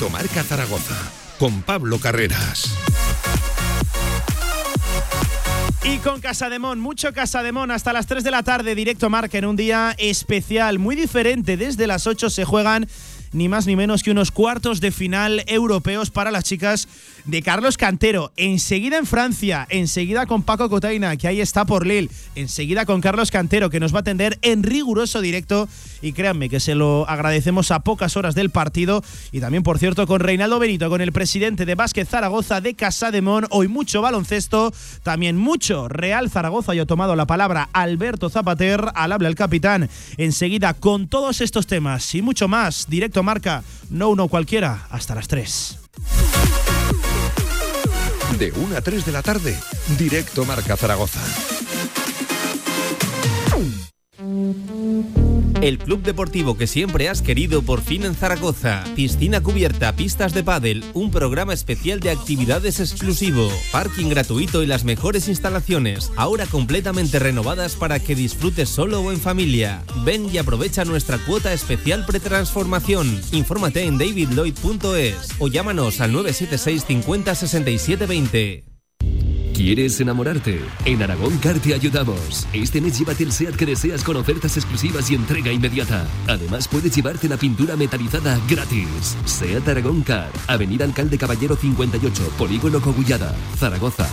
Directo Marca Zaragoza con Pablo Carreras. Y con Casademón, mucho Casademón, hasta las 3 de la tarde, directo marca en un día especial, muy diferente. Desde las 8 se juegan ni más ni menos que unos cuartos de final europeos para las chicas de Carlos Cantero. Enseguida en Francia, enseguida con Paco Cotaina, que ahí está por Lille, enseguida con Carlos Cantero, que nos va a atender en riguroso directo. Y créanme que se lo agradecemos a pocas horas del partido. Y también, por cierto, con Reinaldo Benito, con el presidente de Básquet Zaragoza de Casa de Mon. Hoy mucho baloncesto, también mucho Real Zaragoza. Yo he tomado la palabra Alberto Zapater, al habla el capitán. Enseguida con todos estos temas y mucho más, directo marca, no uno cualquiera, hasta las 3. De 1 a 3 de la tarde, directo Marca Zaragoza. El club deportivo que siempre has querido por fin en Zaragoza. Piscina cubierta, pistas de pádel, un programa especial de actividades exclusivo, parking gratuito y las mejores instalaciones, ahora completamente renovadas para que disfrutes solo o en familia. Ven y aprovecha nuestra cuota especial pretransformación. Infórmate en davidlloyd.es o llámanos al 976 50 67 20. ¿Quieres enamorarte? En Aragón Car te ayudamos. Este mes llévate el SEAT que deseas con ofertas exclusivas y entrega inmediata. Además puedes llevarte la pintura metalizada gratis. SEAT Aragón Car, Avenida Alcalde Caballero 58, Polígono Cogullada, Zaragoza.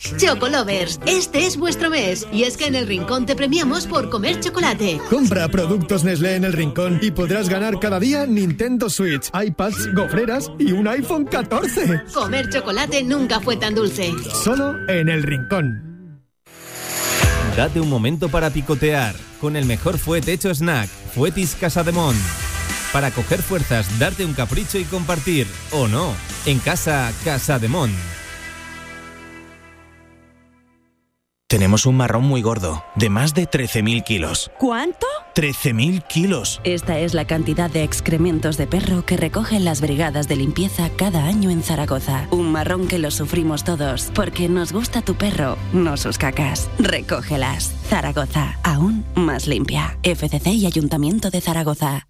Chocolovers, este es vuestro mes y es que en el Rincón te premiamos por comer chocolate. Compra productos Nestlé en el Rincón y podrás ganar cada día Nintendo Switch, iPads, gofreras y un iPhone 14. Comer chocolate nunca fue tan dulce. Solo en el Rincón. Date un momento para picotear con el mejor fuete hecho snack, Fuetis Casademón. Para coger fuerzas, darte un capricho y compartir, o no, en casa Casademón. Tenemos un marrón muy gordo, de más de 13.000 kilos. ¿Cuánto? 13.000 kilos. Esta es la cantidad de excrementos de perro que recogen las brigadas de limpieza cada año en Zaragoza. Un marrón que lo sufrimos todos, porque nos gusta tu perro, no sus cacas. Recógelas. Zaragoza, aún más limpia. FCC y Ayuntamiento de Zaragoza.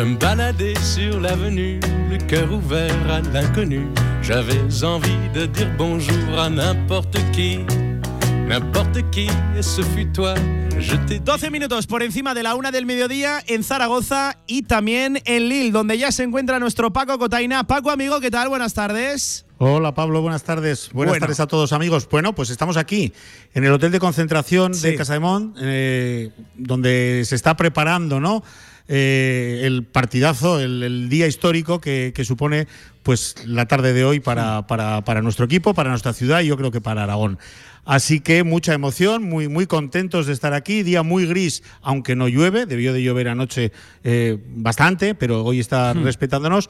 Je me baladais sur l'avenue, le cœur ouvert à l'inconnu. J'avais envie de dire bonjour a n'importe qui, n'importe qui, et ce fut toi. Je t'ai 12 minutos por encima de la una del mediodía en Zaragoza y también en Lille, donde ya se encuentra nuestro Paco Cotaina. Paco, amigo, ¿qué tal? Buenas tardes. Hola Pablo, buenas tardes. Buenas Bueno. tardes a todos amigos. Bueno, pues estamos aquí en el hotel de concentración Sí. de Casademón, eh, donde se está preparando, ¿no? Eh, el partidazo, el, el día histórico que, que supone pues la tarde de hoy para, para, para nuestro equipo, para nuestra ciudad y yo creo que para Aragón. Así que mucha emoción, muy, muy contentos de estar aquí. Día muy gris, aunque no llueve. Debió de llover anoche eh, bastante, pero hoy está respetándonos.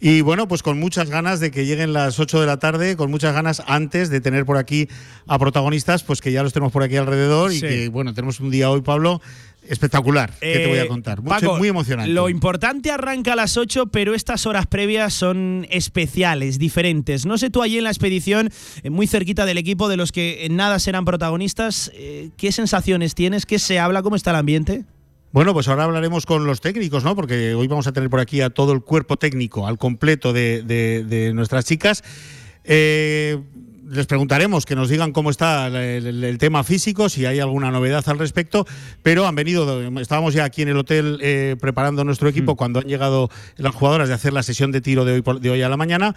Y bueno, pues con muchas ganas de que lleguen las 8 de la tarde, con muchas ganas antes de tener por aquí a protagonistas, pues que ya los tenemos por aquí alrededor y que bueno, tenemos un día hoy, Pablo, espectacular. ¿Qué te voy a Eh, contar? Mucho- Paco, muy emocionante. Lo importante arranca a las 8, pero estas horas previas son especiales, diferentes. No sé tú allí en la expedición, eh, muy cerquita del equipo, de los que en nada serán protagonistas, eh, ¿qué sensaciones tienes? ¿Qué se habla? ¿Cómo está el ambiente? Bueno, pues ahora hablaremos con los técnicos, ¿no? Porque hoy vamos a tener por aquí a todo el cuerpo técnico, al completo de, de- de nuestras chicas. Eh, les preguntaremos que nos digan cómo está el, el- el tema físico, si hay alguna novedad al respecto, pero han venido, estábamos ya aquí en el hotel eh, preparando nuestro equipo cuando han llegado las jugadoras de hacer la sesión de tiro de hoy, por- de hoy a la mañana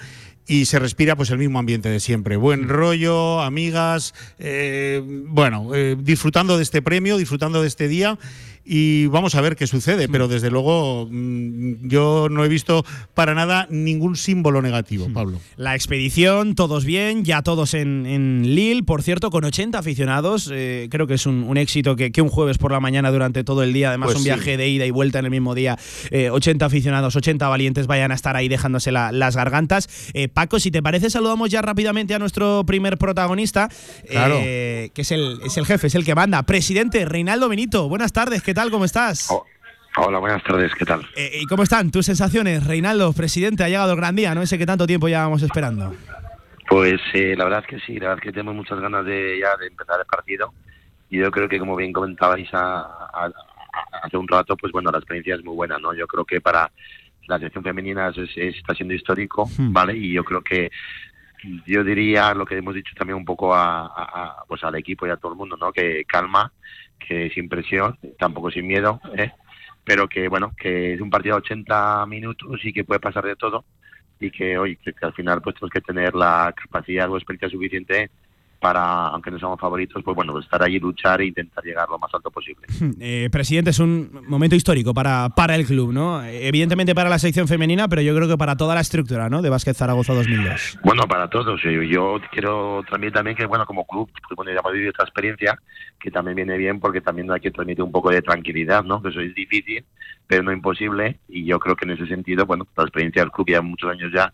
y se respira pues el mismo ambiente de siempre. Buen rollo, amigas, eh, bueno, eh, disfrutando de este premio, disfrutando de este día y vamos a ver qué sucede, pero desde luego mm, yo no he visto para nada ningún símbolo negativo, Pablo. La expedición, todos bien, ya todos en, en Lille, por cierto, con 80 aficionados, eh, creo que es un, éxito que, un jueves por la mañana durante todo el día, además pues un viaje de ida y vuelta en el mismo día, 80 aficionados, 80 valientes vayan a estar ahí dejándose las gargantas. Paco, si te parece, saludamos ya rápidamente a nuestro primer protagonista, que es el, es el jefe, es el que manda, presidente Reinaldo Benito. Buenas tardes, ¿qué tal? ¿Cómo estás? Oh, hola, buenas tardes, ¿qué tal? Eh, ¿Y cómo están tus sensaciones, Reinaldo, presidente? Ha llegado el gran día, ¿no? Ese que tanto tiempo llevábamos esperando. Pues eh, la verdad es que sí, la verdad es que tenemos muchas ganas de ya de empezar el partido. Y yo creo que, como bien comentabais hace un rato, pues bueno, la experiencia es muy buena, ¿no? Yo creo que para la selección femenina está siendo histórico, hmm. ¿vale? Y yo creo que yo diría lo que hemos dicho también un poco a, pues al equipo y a todo el mundo, ¿no? Que calma, que sin presión, tampoco sin miedo, ¿eh? pero que bueno, que es un partido de 80 minutos y que puede pasar de todo y que hoy que, al final pues tenemos que tener la capacidad o experiencia suficiente para, aunque no somos favoritos, pues bueno, estar allí, luchar e intentar llegar lo más alto posible. Eh, presidente, es un momento histórico para, para el club, ¿no? Evidentemente para la sección femenina, pero yo creo que para toda la estructura, ¿no? De Básquet Zaragoza 2002. Bueno, para todos. Yo quiero también, también que, bueno, como club, pues bueno, ya hemos vivido esta experiencia, que también viene bien porque también hay que transmitir un poco de tranquilidad, ¿no? Que eso es difícil, pero no imposible. Y yo creo que en ese sentido, bueno, la experiencia del club ya muchos años ya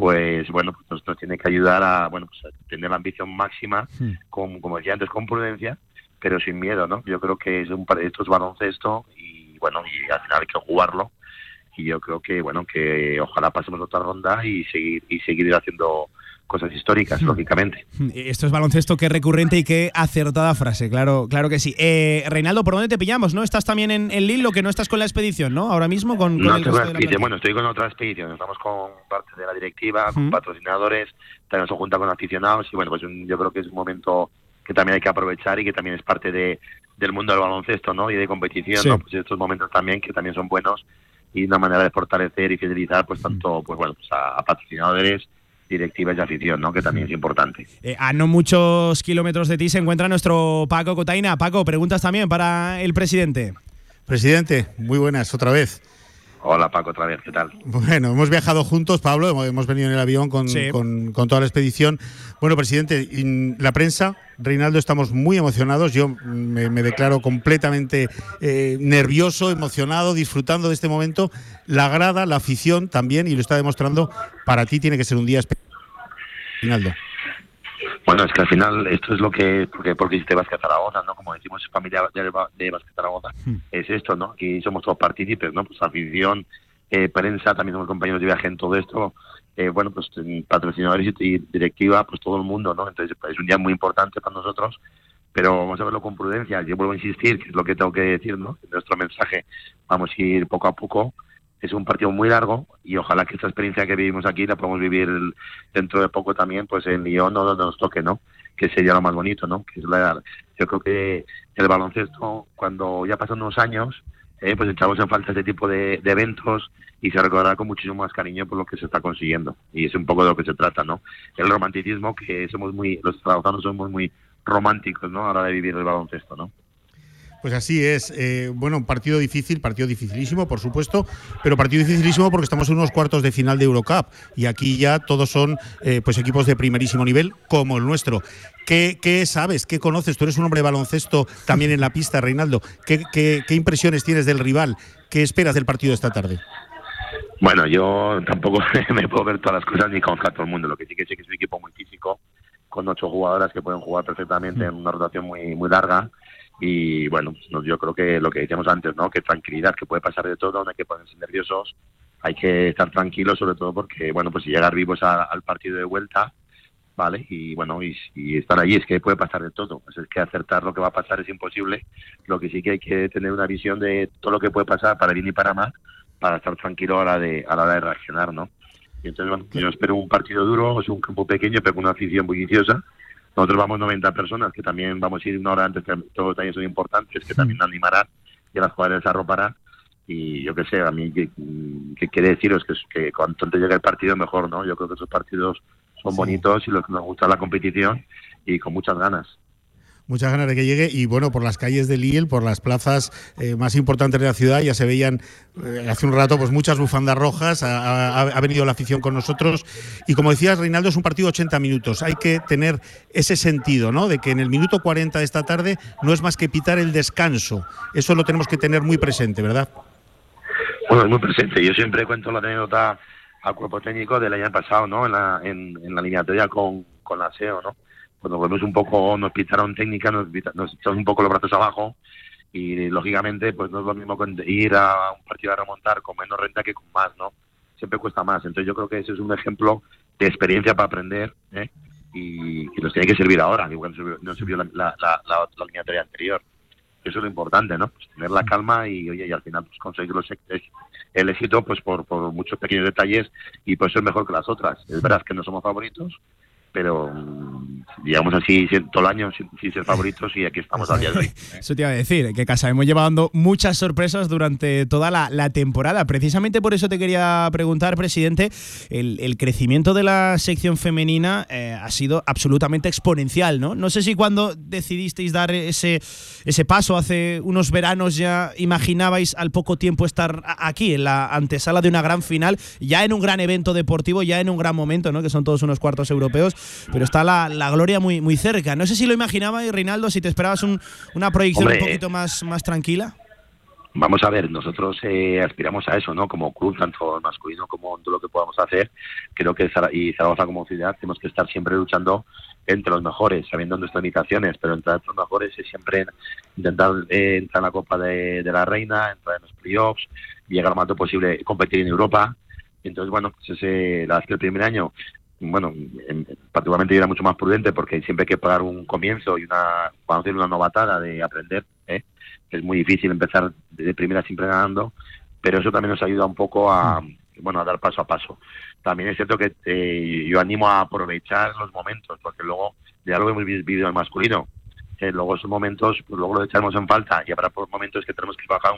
pues bueno, pues nos, tiene que ayudar a, bueno, pues tener la ambición máxima, con, como decía antes, con prudencia, pero sin miedo, ¿no? Yo creo que es un esto es baloncesto y bueno, y al final hay que jugarlo y yo creo que bueno, que ojalá pasemos otra ronda y seguir y seguir haciendo cosas históricas, hmm. lógicamente. Hmm. Esto es baloncesto, qué recurrente y qué acertada frase, claro, claro que sí. Eh, Reinaldo, ¿por dónde te pillamos? ¿No? Estás también en, en Lille, lo que no estás con la expedición, ¿no? Ahora mismo con, no, el Bueno, estoy con otra expedición, estamos con parte de la directiva, con patrocinadores, también se junta con aficionados y bueno, pues yo creo que es un momento que también hay que aprovechar y que también es parte de, del mundo del baloncesto, ¿no? Y de competición, ¿no? Pues estos momentos también que también son buenos y una manera de fortalecer y fidelizar pues tanto pues bueno pues a patrocinadores directiva y afición, ¿no? que también es importante. Eh, a no muchos kilómetros de ti se encuentra nuestro Paco Cotaina. Paco, preguntas también para el presidente. Presidente, muy buenas otra vez. Hola Paco, otra vez, ¿qué tal? Bueno, hemos viajado juntos, Pablo, hemos venido en el avión con, con, toda la expedición. Bueno, presidente, la prensa, Reinaldo, estamos muy emocionados. Yo me, declaro completamente eh, nervioso, emocionado, disfrutando de este momento. La grada, la afición también, y lo está demostrando, para ti tiene que ser un día especial. Reinaldo. Bueno, es que al final esto es lo que, porque, porque hiciste Vázquez Zaragoza, ¿no? Como decimos, familia de, de Vázquez Zaragoza, hmm. es esto, ¿no? Aquí somos todos partícipes, ¿no? Pues afición, eh, prensa, también somos compañeros de viaje en todo esto, eh, bueno, pues patrocinadores y, directiva, pues todo el mundo, ¿no? Entonces es un día muy importante para nosotros, pero vamos a verlo con prudencia. Yo vuelvo a insistir, que es lo que tengo que decir, ¿no? En nuestro mensaje vamos a ir poco a poco, es un partido muy largo y ojalá que esta experiencia que vivimos aquí la podamos vivir dentro de poco también pues en Lyon donde nos toque, ¿no? Que sería lo más bonito, ¿no? Que es la, yo creo que el baloncesto cuando ya pasan unos años eh, pues echamos en falta este tipo de, eventos y se recordará con muchísimo más cariño por lo que se está consiguiendo y es un poco de lo que se trata, ¿no? El romanticismo que somos muy los trabajadores somos muy románticos, ¿no? A la hora de vivir el baloncesto, ¿no? Pues así es. Eh, bueno, partido difícil, partido dificilísimo, por supuesto, pero partido dificilísimo porque estamos en unos cuartos de final de Eurocup y aquí ya todos son eh, pues equipos de primerísimo nivel como el nuestro. ¿Qué, sabes? ¿Qué conoces? Tú eres un hombre de baloncesto también en la pista, Reinaldo. ¿Qué, qué, impresiones tienes del rival? ¿Qué esperas del partido de esta tarde? Bueno, yo tampoco me puedo ver todas las cosas ni conozco a todo el mundo. Lo que sí que sé que es un equipo muy físico, con ocho jugadoras que pueden jugar perfectamente en una rotación muy, muy larga y bueno, yo creo que lo que decíamos antes, ¿no? Que tranquilidad, que puede pasar de todo, no hay que ponerse nerviosos, hay que estar tranquilos, sobre todo porque, bueno, pues si llegar vivos al partido de vuelta, ¿vale? Y bueno, y, estar allí es que puede pasar de todo, pues es que acertar lo que va a pasar es imposible, lo que sí que hay que tener una visión de todo lo que puede pasar para bien y para mal, para estar tranquilo a la de, a la hora de reaccionar, ¿no? Y entonces, bueno, yo espero un partido duro, es un campo pequeño, pero con una afición bulliciosa, nosotros vamos 90 personas, que también vamos a ir una hora antes, que todos también son importantes, que también animarán y a las jugadores arroparán. y yo qué sé, a mí, ¿qué, quiere deciros? Que, que cuanto antes llegue el partido, mejor, ¿no? Yo creo que esos partidos son bonitos y los que nos gusta la competición y con muchas ganas muchas ganas de que llegue y bueno, por las calles de Lille, por las plazas eh, más importantes de la ciudad, ya se veían eh, hace un rato pues muchas bufandas rojas, ha, venido la afición con nosotros y como decías Reinaldo es un partido de 80 minutos, hay que tener ese sentido, ¿no? De que en el minuto 40 de esta tarde no es más que pitar el descanso, eso lo tenemos que tener muy presente, ¿verdad? Bueno, es muy presente, yo siempre cuento la anécdota al cuerpo técnico del año pasado, ¿no? En la, en, en la eliminatoria con, con la SEO, ¿no? Cuando volvemos un poco, nos pitaron técnica, nos, nos echamos un poco los brazos abajo y lógicamente pues no es lo mismo ir a un partido a remontar con menos renta que con más, ¿no? Siempre cuesta más. Entonces yo creo que ese es un ejemplo de experiencia para aprender ¿eh? y, que nos tiene que servir ahora, igual no sirvió, la, la, la, la, anterior. Eso es lo importante, ¿no? Pues tener la calma y, oye, y al final pues, conseguir los, el éxito pues por, por muchos pequeños detalles y por eso es mejor que las otras. Es verdad que no somos favoritos, pero digamos así todo el año sin, ser favoritos y aquí estamos al día de hoy. Eso te iba a decir, que casa hemos llevando muchas sorpresas durante toda la, temporada. Precisamente por eso te quería preguntar, presidente, el, crecimiento de la sección femenina eh, ha sido absolutamente exponencial, ¿no? No sé si cuando decidisteis dar ese, ese paso hace unos veranos ya imaginabais al poco tiempo estar aquí, en la antesala de una gran final, ya en un gran evento deportivo, ya en un gran momento, ¿no? Que son todos unos cuartos europeos pero está la, la, gloria muy, muy cerca. No sé si lo imaginabas, Reinaldo, si te esperabas un, una proyección un poquito más, más tranquila. Vamos a ver, nosotros eh, aspiramos a eso, ¿no? Como club, tanto masculino como todo lo que podamos hacer. Creo que y Zaragoza como ciudad tenemos que estar siempre luchando entre los mejores, sabiendo nuestras limitaciones, pero entre los mejores es siempre intentar eh, entrar en la Copa de, la Reina, entrar en los playoffs, llegar lo más posible, competir en Europa. Entonces, bueno, pues ese, la verdad es que el primer año bueno, particularmente yo era mucho más prudente porque siempre hay que pagar un comienzo y una, cuando una novatada de aprender, ¿eh? es muy difícil empezar de primera siempre ganando, pero eso también nos ayuda un poco a, bueno, a dar paso a paso. También es cierto que eh, yo animo a aprovechar los momentos, porque luego de algo hemos vivido el masculino, eh, luego esos momentos, pues luego lo echamos en falta y habrá momentos que tenemos que bajar,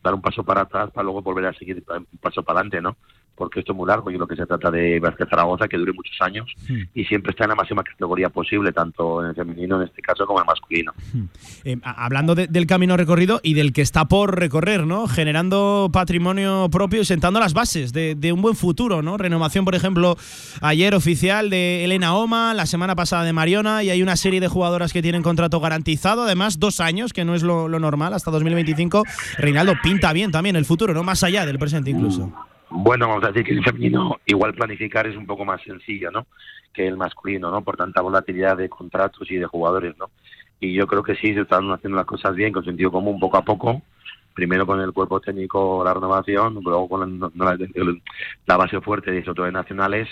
dar un paso para atrás para luego volver a seguir un paso para adelante, ¿no? Porque esto es muy largo y lo que se trata de Vázquez Zaragoza, que dure muchos años hmm. y siempre está en la máxima categoría posible, tanto en el femenino en este caso como en el masculino. Hmm. Eh, hablando del camino recorrido y del que está por recorrer, ¿no? Generando patrimonio propio y sentando las bases de, un buen futuro, ¿no? Renovación, por ejemplo, ayer oficial de Elena Oma, la semana pasada de Mariona y hay una serie de jugadoras que tienen contrato garantizado, además dos años, que no es lo, lo normal, hasta 2025. Reinaldo pinta bien también el futuro, ¿no? Más allá del presente incluso. Bueno, vamos a decir que el femenino igual planificar es un poco más sencillo, ¿no? Que el masculino, ¿no? Por tanta volatilidad de contratos y de jugadores, ¿no? Y yo creo que sí, se están haciendo las cosas bien, con sentido común, poco a poco. Primero con el cuerpo técnico, la renovación, luego con la, base fuerte de esos nacionales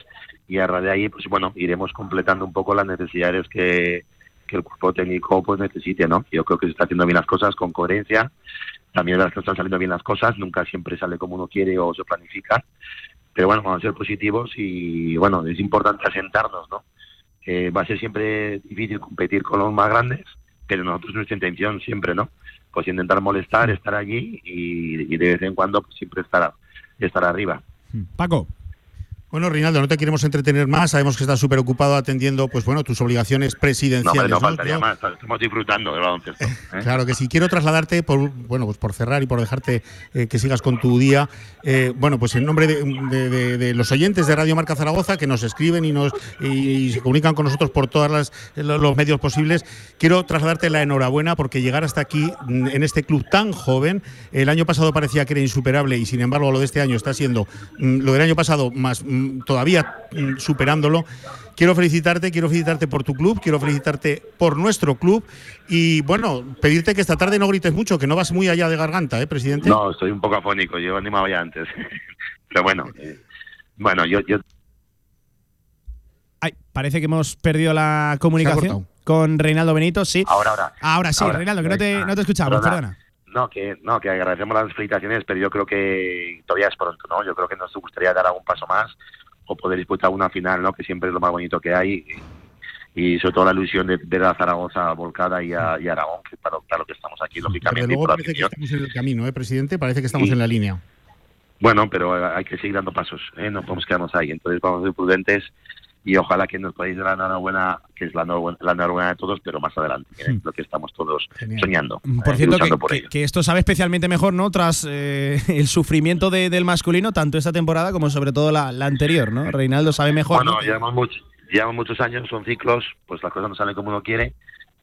y a raíz de ahí, pues bueno, iremos completando un poco las necesidades que, que el cuerpo técnico pues necesite, ¿no? Yo creo que se está haciendo bien las cosas con coherencia también verdad que están saliendo bien las cosas, nunca siempre sale como uno quiere o se planifica, pero bueno, vamos a ser positivos y bueno, es importante asentarnos, ¿no? va a ser siempre difícil competir con los más grandes, pero nosotros nuestra intención siempre, ¿no? Pues intentar molestar, estar allí y, de vez en cuando pues, siempre estar, estar arriba. Paco. Bueno, Rinaldo, no te queremos entretener más. Sabemos que estás súper ocupado atendiendo, pues bueno, tus obligaciones presidenciales. No, no, faltaría más. Estamos disfrutando del baloncesto. ¿eh? Claro que sí. Quiero trasladarte, por, bueno, pues por cerrar y por dejarte eh, que sigas con tu día. Eh, bueno, pues en nombre de, los oyentes de Radio Marca Zaragoza que nos escriben y nos y, se comunican con nosotros por todos los medios posibles, quiero trasladarte la enhorabuena porque llegar hasta aquí mm, en este club tan joven, el año pasado parecía que era insuperable y sin embargo lo de este año está siendo mm, lo del año pasado más todavía mm, superándolo. Quiero felicitarte, quiero felicitarte por tu club, quiero felicitarte por nuestro club y bueno, pedirte que esta tarde no grites mucho, que no vas muy allá de garganta, ¿eh, presidente? No, estoy un poco afónico, yo animaba ya antes. Pero bueno, eh, bueno, yo, yo... Ay, parece que hemos perdido la comunicación con Reinaldo Benito, sí. Ahora, ahora. Ahora sí, Reinaldo, que no te, no te escuchamos, perdona. No, que no, que agradecemos las felicitaciones, pero yo creo que todavía es pronto, ¿no? Yo creo que nos gustaría dar algún paso más o poder disputar una final, ¿no? Que siempre es lo más bonito que hay y sobre todo la ilusión de ver a Zaragoza volcada y a, y a Aragón, que para, para lo que estamos aquí, lógicamente. Pero luego parece que estamos en el camino, ¿eh, presidente? Parece que estamos en la línea. Bueno, pero hay que seguir dando pasos, ¿eh? no podemos quedarnos ahí. Entonces vamos a ser prudentes y ojalá que nos podáis dar la enhorabuena, que es la enhorabuena, de todos, pero más adelante, que es lo que estamos todos soñando. Por eh, cierto, que, por que- que esto sabe especialmente mejor, ¿no? Tras eh, el sufrimiento de- del masculino, tanto esta temporada como sobre todo la, la anterior, ¿no? Reinaldo sabe mejor. Bueno, ¿no? llevamos, much- llevamos muchos años, son ciclos, pues las cosas no salen como uno quiere.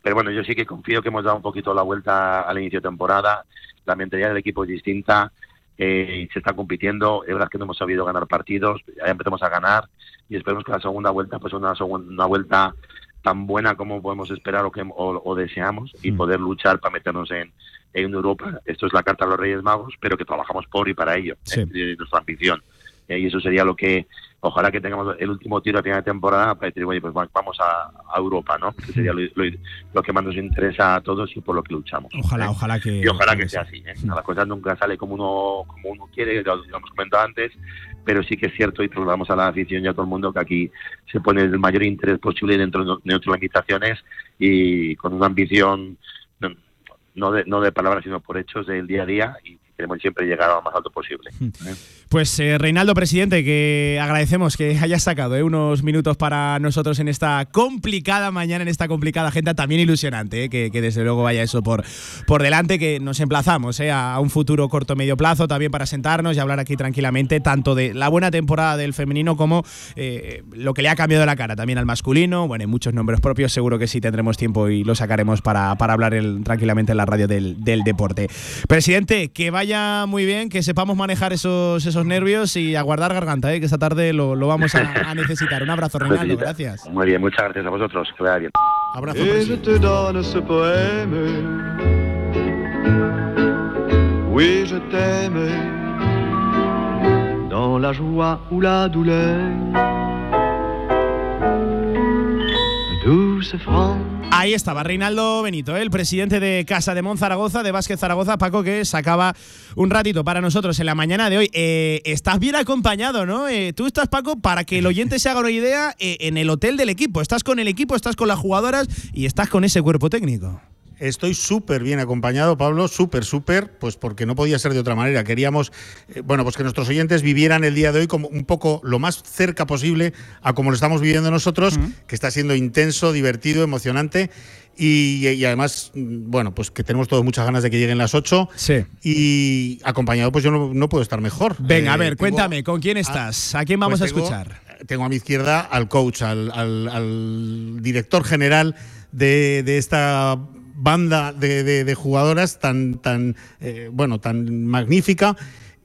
Pero bueno, yo sí que confío que hemos dado un poquito la vuelta al inicio de temporada. La mentalidad del equipo es distinta. eh, se está compitiendo. Es verdad que no hemos sabido ganar partidos. Ya empezamos a ganar y esperemos que la segunda vuelta pues una, segun- una vuelta tan buena como podemos esperar o, que, o, o deseamos y poder luchar para meternos en, en Europa. Esto es la carta de los Reyes Magos, pero que trabajamos por y para ello. Sí. eh, nuestra ambición. Eh, y eso sería lo que, ojalá que tengamos el último tiro a final de temporada para decir, oye, pues va- vamos a, a Europa, ¿no? Que sería lo, lo- lo que más nos interesa a todos y por lo que luchamos. Ojalá, ¿eh? ojalá que. Y ojalá que sea así. ¿eh? Las cosas nunca salen como uno, como uno quiere, lo, lo hemos comentado antes, pero sí que es cierto y trasladamos a la afición y a todo el mundo que aquí se pone el mayor interés posible dentro de nuestras organizaciones y con una ambición no- no de, no de palabras sino por hechos del día a día y queremos siempre llegar a lo más alto posible. Pues eh, Reinaldo, presidente, que agradecemos que hayas sacado eh, unos minutos para nosotros en esta complicada mañana, en esta complicada agenda, también ilusionante, eh, que, desde luego vaya eso por, por delante, que nos emplazamos a un futuro corto medio plazo también para sentarnos y hablar aquí tranquilamente, tanto de la buena temporada del femenino como lo que le ha cambiado la cara también al masculino. Bueno, hay muchos nombres propios, seguro que sí tendremos tiempo y lo sacaremos para, para hablar tranquilamente en la radio del, del deporte. Presidente, que vaya muy bien, que sepamos manejar esos, esos nervios y aguardar garganta, ¿eh? que esta tarde lo, lo vamos a, a necesitar. Un abrazo, Reinaldo, gracias. Muy bien, muchas gracias a vosotros. Que vaya bien. Abrazo, Et je te donne ce poème. Oui, je t'aime. Dans la joie ou la douleur. Ahí estaba Reinaldo Benito, el presidente de Casa de Mon Zaragoza, de Vázquez Zaragoza, Paco, que sacaba un ratito para nosotros en la mañana de hoy. Eh, estás bien acompañado, ¿no? Eh, tú estás, Paco, para que el oyente se haga una idea, eh, en el hotel del equipo. Estás con el equipo, estás con las jugadoras y estás con ese cuerpo técnico. Estoy súper bien acompañado, Pablo, súper, súper, pues porque no podía ser de otra manera. Queríamos, eh, bueno, pues que nuestros oyentes vivieran el día de hoy como un poco lo más cerca posible a como lo estamos viviendo nosotros, que está siendo intenso, divertido, emocionante. Y, y además, mm, bueno, pues que tenemos todos muchas ganas de que lleguen las 8. Sí. Y acompañado, pues yo no, no puedo estar mejor. Venga, a Eh, ver, tengo- cuéntame, ¿con quién estás? ¿A quién vamos pues a tengo- escuchar? Tengo a mi izquierda al coach, al, al- al director general de, de esta banda de, de- de jugadoras tan, tan eh, bueno, tan magnífica.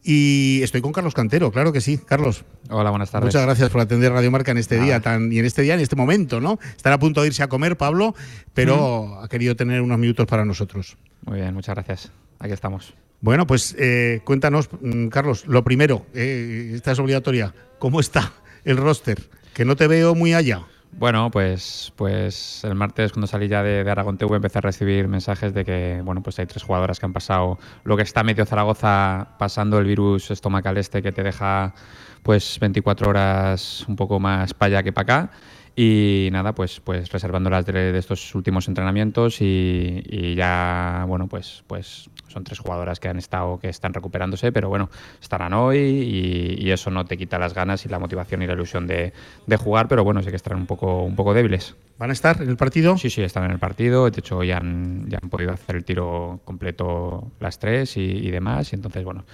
Y estoy con Carlos Cantero, claro que sí. Carlos. Hola, buenas tardes. Muchas gracias por atender Radio Marca en este día tan, y en este día, en este momento, ¿no? Estará a punto de irse a comer, Pablo, pero ha querido tener unos minutos para nosotros. Muy bien, muchas gracias. Aquí estamos. Bueno, pues eh, cuéntanos, mm, Carlos, lo primero, eh, esta es obligatoria. ¿Cómo está el roster? Que no te veo muy allá. Bueno, pues, pues el martes cuando salí ya de, Aragón TV empecé a recibir mensajes de que bueno, pues hay tres jugadoras que han pasado lo que está medio Zaragoza pasando el virus estomacal este que te deja pues 24 horas un poco más para allá que para acá. Y nada, pues, pues reservándolas de, de estos últimos entrenamientos y, y ya, bueno, pues, pues son tres jugadoras que han estado, que están recuperándose, pero bueno, estarán hoy y, y eso no te quita las ganas y la motivación y la ilusión de, de jugar, pero bueno, sí que estarán un poco, un poco débiles. ¿Van a estar en el partido? Sí, sí, están en el partido. De hecho, ya han, ya han podido hacer el tiro completo las tres y, y demás. Y entonces, bueno,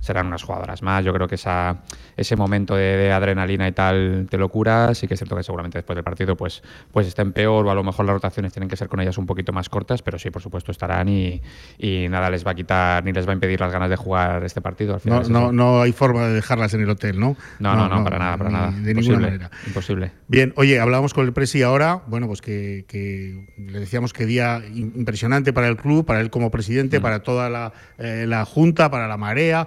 serán unas jugadoras más. Yo creo que esa, ese momento de, de adrenalina y tal de locura, sí que es cierto que seguramente después del partido pues, pues estén peor o a lo mejor las rotaciones tienen que ser con ellas un poquito más cortas, pero sí, por supuesto, estarán y, y nada les va a quitar ni les va a impedir las ganas de jugar este partido. Al final No, es no, no hay forma de dejarlas en el hotel, ¿no? No, no, no, para nada, para nada. De Imposible, ninguna manera. Imposible. Bien, oye, hablábamos con el Presi ahora, bueno, pues que, que le decíamos que día im- impresionante para el club, para él como presidente, Mm. para toda la, eh, la Junta, para la Marea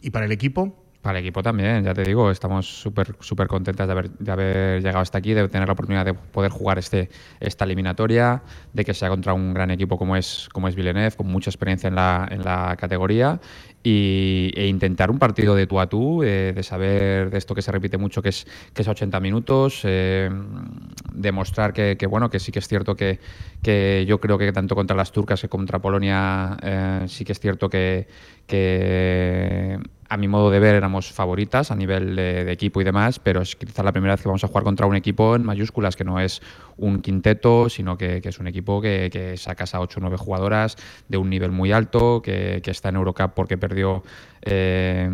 y para el equipo. Para el equipo también, ya te digo, estamos súper súper contentas de haber, de haber llegado hasta aquí, de tener la oportunidad de poder jugar este, esta eliminatoria, de que sea contra un gran equipo como es, como es Villeneuve, con mucha experiencia en la, en la categoría, y, e intentar un partido de tú a tú, eh, de saber de esto que se repite mucho, que es, que es a 80 minutos, eh, demostrar que, que, bueno, que sí que es cierto que, que yo creo que tanto contra las turcas que contra Polonia eh, sí que es cierto que, que a mi modo de ver éramos favoritas a nivel de, equipo y demás, pero es quizá la primera vez que vamos a jugar contra un equipo en mayúsculas, que no es un quinteto, sino que, es un equipo que, que, sacas a 8 o 9 jugadoras de un nivel muy alto, que, está en Eurocup porque perdió eh,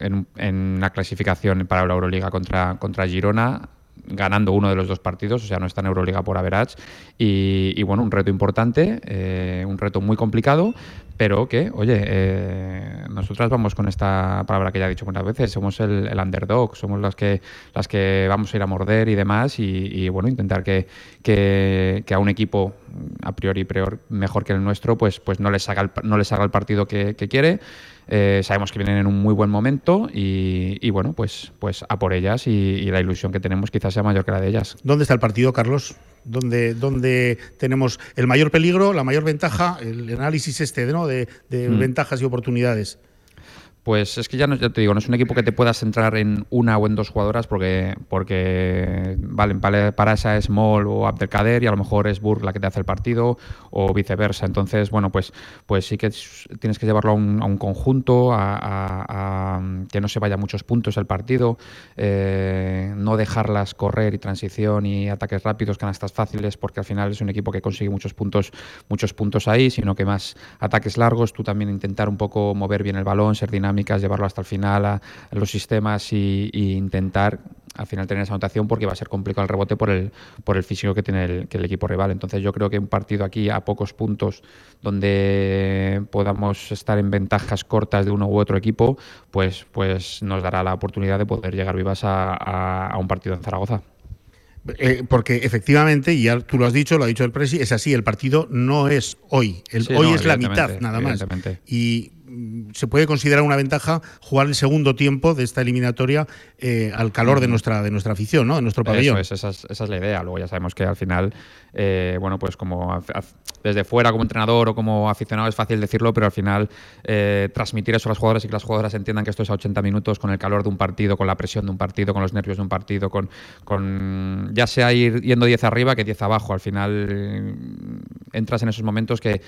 en, en, la clasificación para la Euroliga contra, contra Girona ganando uno de los dos partidos, o sea, no está en Euroliga por average. Y, bueno, un reto importante, eh, un reto muy complicado, pero que, oye, eh, nosotras vamos con esta palabra que ya he dicho muchas veces, somos el, underdog, somos las que, las que vamos a ir a morder y demás, y, bueno, intentar que, que, a un equipo a priori peor, mejor que el nuestro, pues, pues no les haga el, no les haga el partido que quiere. Eh, sabemos que vienen en un muy buen momento y, bueno, pues, pues a por ellas y, la ilusión que tenemos quizás sea mayor que la de ellas. ¿Dónde está el partido, Carlos? ¿Dónde, dónde tenemos el mayor peligro, la mayor ventaja, el análisis este ¿no? de, mm. ventajas y oportunidades? Pues es que ya, no, te digo, no es un equipo que te puedas centrar en una o en dos jugadoras porque, porque valen para esa es Moll o Abdelkader y a lo mejor es Burr la que te hace el partido o viceversa. Entonces, bueno, pues, pues sí que tienes que llevarlo a un, conjunto, a, que no se vaya muchos puntos el partido, eh, no dejarlas correr y transición y ataques rápidos, canastas fáciles, porque al final es un equipo que consigue muchos puntos, muchos puntos ahí, sino que más ataques largos, tú también intentar un poco mover bien el balón, ser dinámico llevarlo hasta el final a, los sistemas y, intentar al final tener esa anotación porque va a ser complicado el rebote por el, por el físico que tiene el, el equipo rival. Entonces yo creo que un partido aquí a pocos puntos donde podamos estar en ventajas cortas de uno u otro equipo, pues, pues nos dará la oportunidad de poder llegar vivas a, un partido en Zaragoza. Eh, porque efectivamente, y ya tú lo has dicho, lo ha dicho el Presi, es así, el partido no es hoy, el, hoy es la mitad nada más. Y se puede considerar una ventaja jugar el segundo tiempo de esta eliminatoria eh, al calor de nuestra de nuestra afición, ¿no? En nuestro pabellón. esa, es, la idea. Luego ya sabemos que al final, eh, bueno, pues como desde fuera como entrenador o como aficionado es fácil decirlo, pero al final eh, transmitir eso a las jugadoras y que las jugadoras entiendan que esto es a 80 minutos con el calor de un partido, con la presión de un partido, con los nervios de un partido, con, con ya sea ir yendo 10 arriba que 10 abajo. Al final entras en esos momentos que,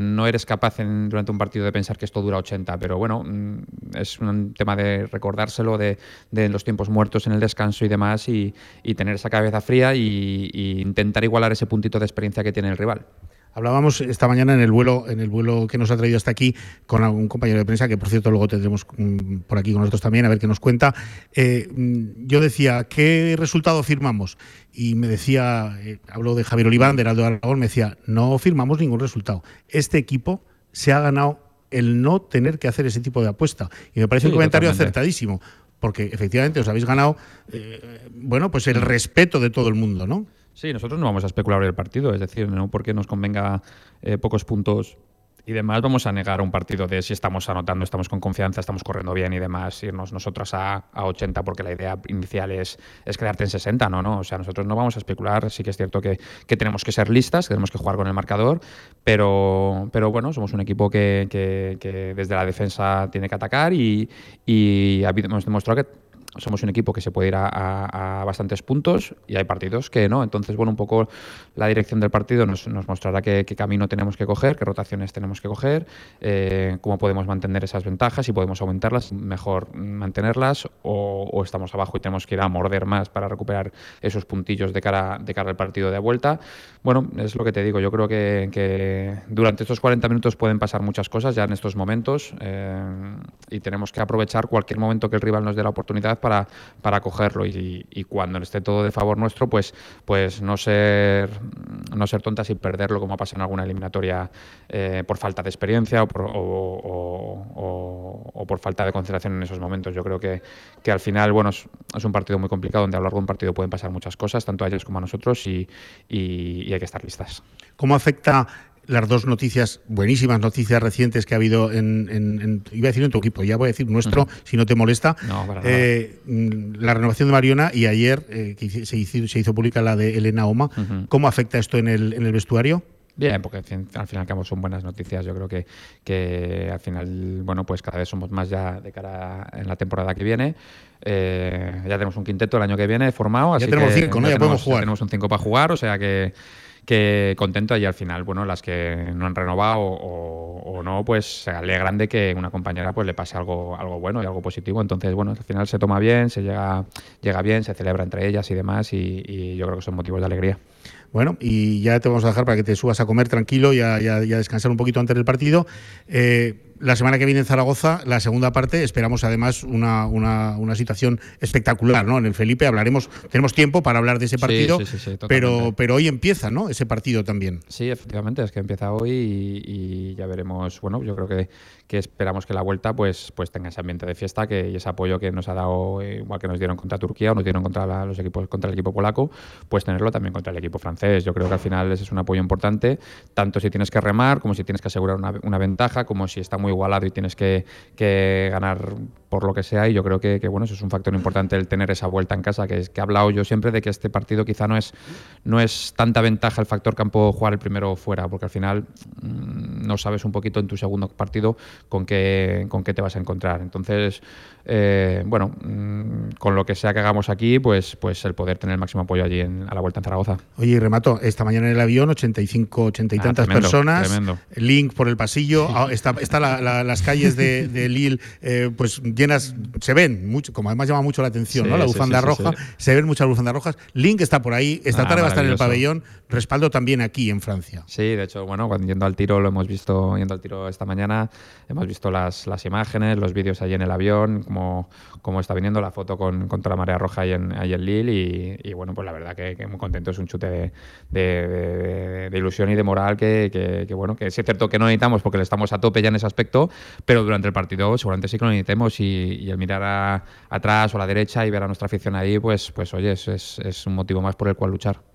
no eres capaz durante un partido de pensar que esto dura 80, pero bueno, mm, es un tema de recordárselo de, los tiempos muertos en el descanso y demás y, tener esa cabeza fría y, intentar igualar ese puntito de experiencia que tiene el rival. Hablábamos esta mañana en el vuelo, en el vuelo que nos ha traído hasta aquí con algún compañero de prensa, que por cierto luego tendremos mm, por aquí con nosotros también, a ver qué nos cuenta. Eh, mm, yo decía, ¿qué resultado firmamos? Y me decía, eh, hablo de Javier Oliván, de Heraldo Aragón, me decía, no firmamos ningún resultado. Este equipo se ha ganado el no tener que hacer ese tipo de apuesta. Y me parece un comentario acertadísimo, porque efectivamente os habéis ganado, eh, bueno, pues el respeto de todo el mundo, ¿no? Sí, nosotros no vamos a especular el partido, es decir, no porque nos convenga eh, pocos puntos y demás, vamos a negar un partido de si estamos anotando, estamos con confianza, estamos corriendo bien y demás, irnos nosotros a, 80 porque la idea inicial es, es, quedarte en 60, ¿no? ¿no? O sea, nosotros no vamos a especular, sí que es cierto que, que tenemos que ser listas, que tenemos que jugar con el marcador, pero, pero bueno, somos un equipo que, que, desde la defensa tiene que atacar y, y hemos demostrado que somos un equipo que se puede ir a, bastantes puntos y hay partidos que no. Entonces, bueno, un poco la dirección del partido nos, mostrará qué, camino tenemos que coger, qué rotaciones tenemos que coger, eh, cómo podemos mantener esas ventajas y podemos aumentarlas, mejor mantenerlas o, estamos abajo y tenemos que ir a morder más para recuperar esos puntillos de cara, de cara al partido de vuelta. Bueno, es lo que te digo. Yo creo que, durante estos 40 minutos pueden pasar muchas cosas ya en estos momentos eh, y tenemos que aprovechar cualquier momento que el rival nos dé la oportunidad para, para cogerlo y, cuando esté todo de favor nuestro, pues, pues no, ser, no ser tontas y perderlo como ha pasado en alguna eliminatoria eh, por falta de experiencia o por, falta de concentración en esos momentos. Yo creo que, que al final, bueno, es, un partido muy complicado donde a lo largo de un partido pueden pasar muchas cosas, tanto a ellos como a nosotros y hay que estar listas. ¿Cómo afecta las dos noticias, buenísimas noticias recientes que ha habido en, iba a decir en tu equipo, ya voy a decir nuestro, si no te molesta, eh, mm, la renovación de Mariona y ayer eh, que se, hizo, se hizo pública la de Elena Oma. ¿Cómo afecta esto en el, en el vestuario? Bien, porque al fin, y al cabo son buenas noticias. Yo creo que, que al final, bueno, pues cada vez somos más ya de cara en la temporada que viene. Eh, ya tenemos un quinteto el año que viene formado. Ya así tenemos que cinco, ¿no? Ya tenemos, podemos jugar. tenemos un 5 para jugar, o sea que, que contento. Y al final, bueno, las que no han renovado o, no, pues se alegran de que una compañera pues le pase algo, algo bueno y algo positivo. Entonces, bueno, al final se toma bien, se llega, llega bien, se celebra entre ellas y demás. Y, yo creo que son motivos de alegría. Bueno, y ya te vamos a dejar para que te subas a comer tranquilo y a descansar un poquito antes del partido. Eh, la semana que viene en Zaragoza, la segunda parte, esperamos además una, una, una situación espectacular, ¿no? En el Felipe hablaremos, tenemos tiempo para hablar de ese partido, sí, sí, sí, pero, pero hoy empieza, ¿no? Ese partido también. Sí, efectivamente, es que empieza hoy y, y ya veremos. Bueno, yo creo que, que esperamos que la vuelta pues, pues tenga ese ambiente de fiesta que, y ese apoyo que nos ha dado, eh, igual que nos dieron contra Turquía o nos dieron contra la- los equipos, contra el equipo polaco, pues tenerlo también contra el equipo francés. Yo creo que al final ese es un apoyo importante, tanto si tienes que remar, como si tienes que asegurar una, una ventaja, como si está muy igualado y tienes que, que ganar por lo que sea. Y yo creo que, que, bueno, eso es un factor importante el tener esa vuelta en casa, que es que he hablado yo siempre de que este partido quizá no es, no es tanta ventaja el factor campo jugar el primero fuera, porque al final mm, no sabes un poquito en tu segundo partido con qué, con qué te vas a encontrar. Entonces, eh, bueno, mm, con lo que sea que hagamos aquí, pues, pues el poder tener el máximo apoyo allí en, a la vuelta en Zaragoza. Oye, y remato, esta mañana en el avión, 85, 80 y Ah, tantas tremendo, personas, tremendo. link por el pasillo, ah, está, está la- la- las calles de, de Lille eh, pues llenas, se ven, mucho, como además llama mucho la atención, Sí, ¿no? La bufanda sí, sí, roja, se ven muchas bufandas rojas, link está por ahí, esta Ah, tarde va a estar en el pabellón, respaldo también aquí en Francia. Sí, de hecho, bueno, cuando yendo al tiro lo hemos visto, yendo al tiro esta mañana, hemos visto las, las imágenes, los vídeos allí en el avión, cómo, cómo está viniendo la foto con, contra la marea roja ahí en, ahí en Lille y, y, bueno, pues la verdad que, que muy contento, es un chute de, de- de- de ilusión y de moral que, que- que, bueno, que es cierto que no necesitamos porque le estamos a tope ya en ese aspecto, pero durante el partido seguramente sí que lo necesitemos y, y el mirar a- atrás o a la derecha y ver a nuestra afición ahí, pues, pues oye, es, es- es un motivo más por el cual luchar.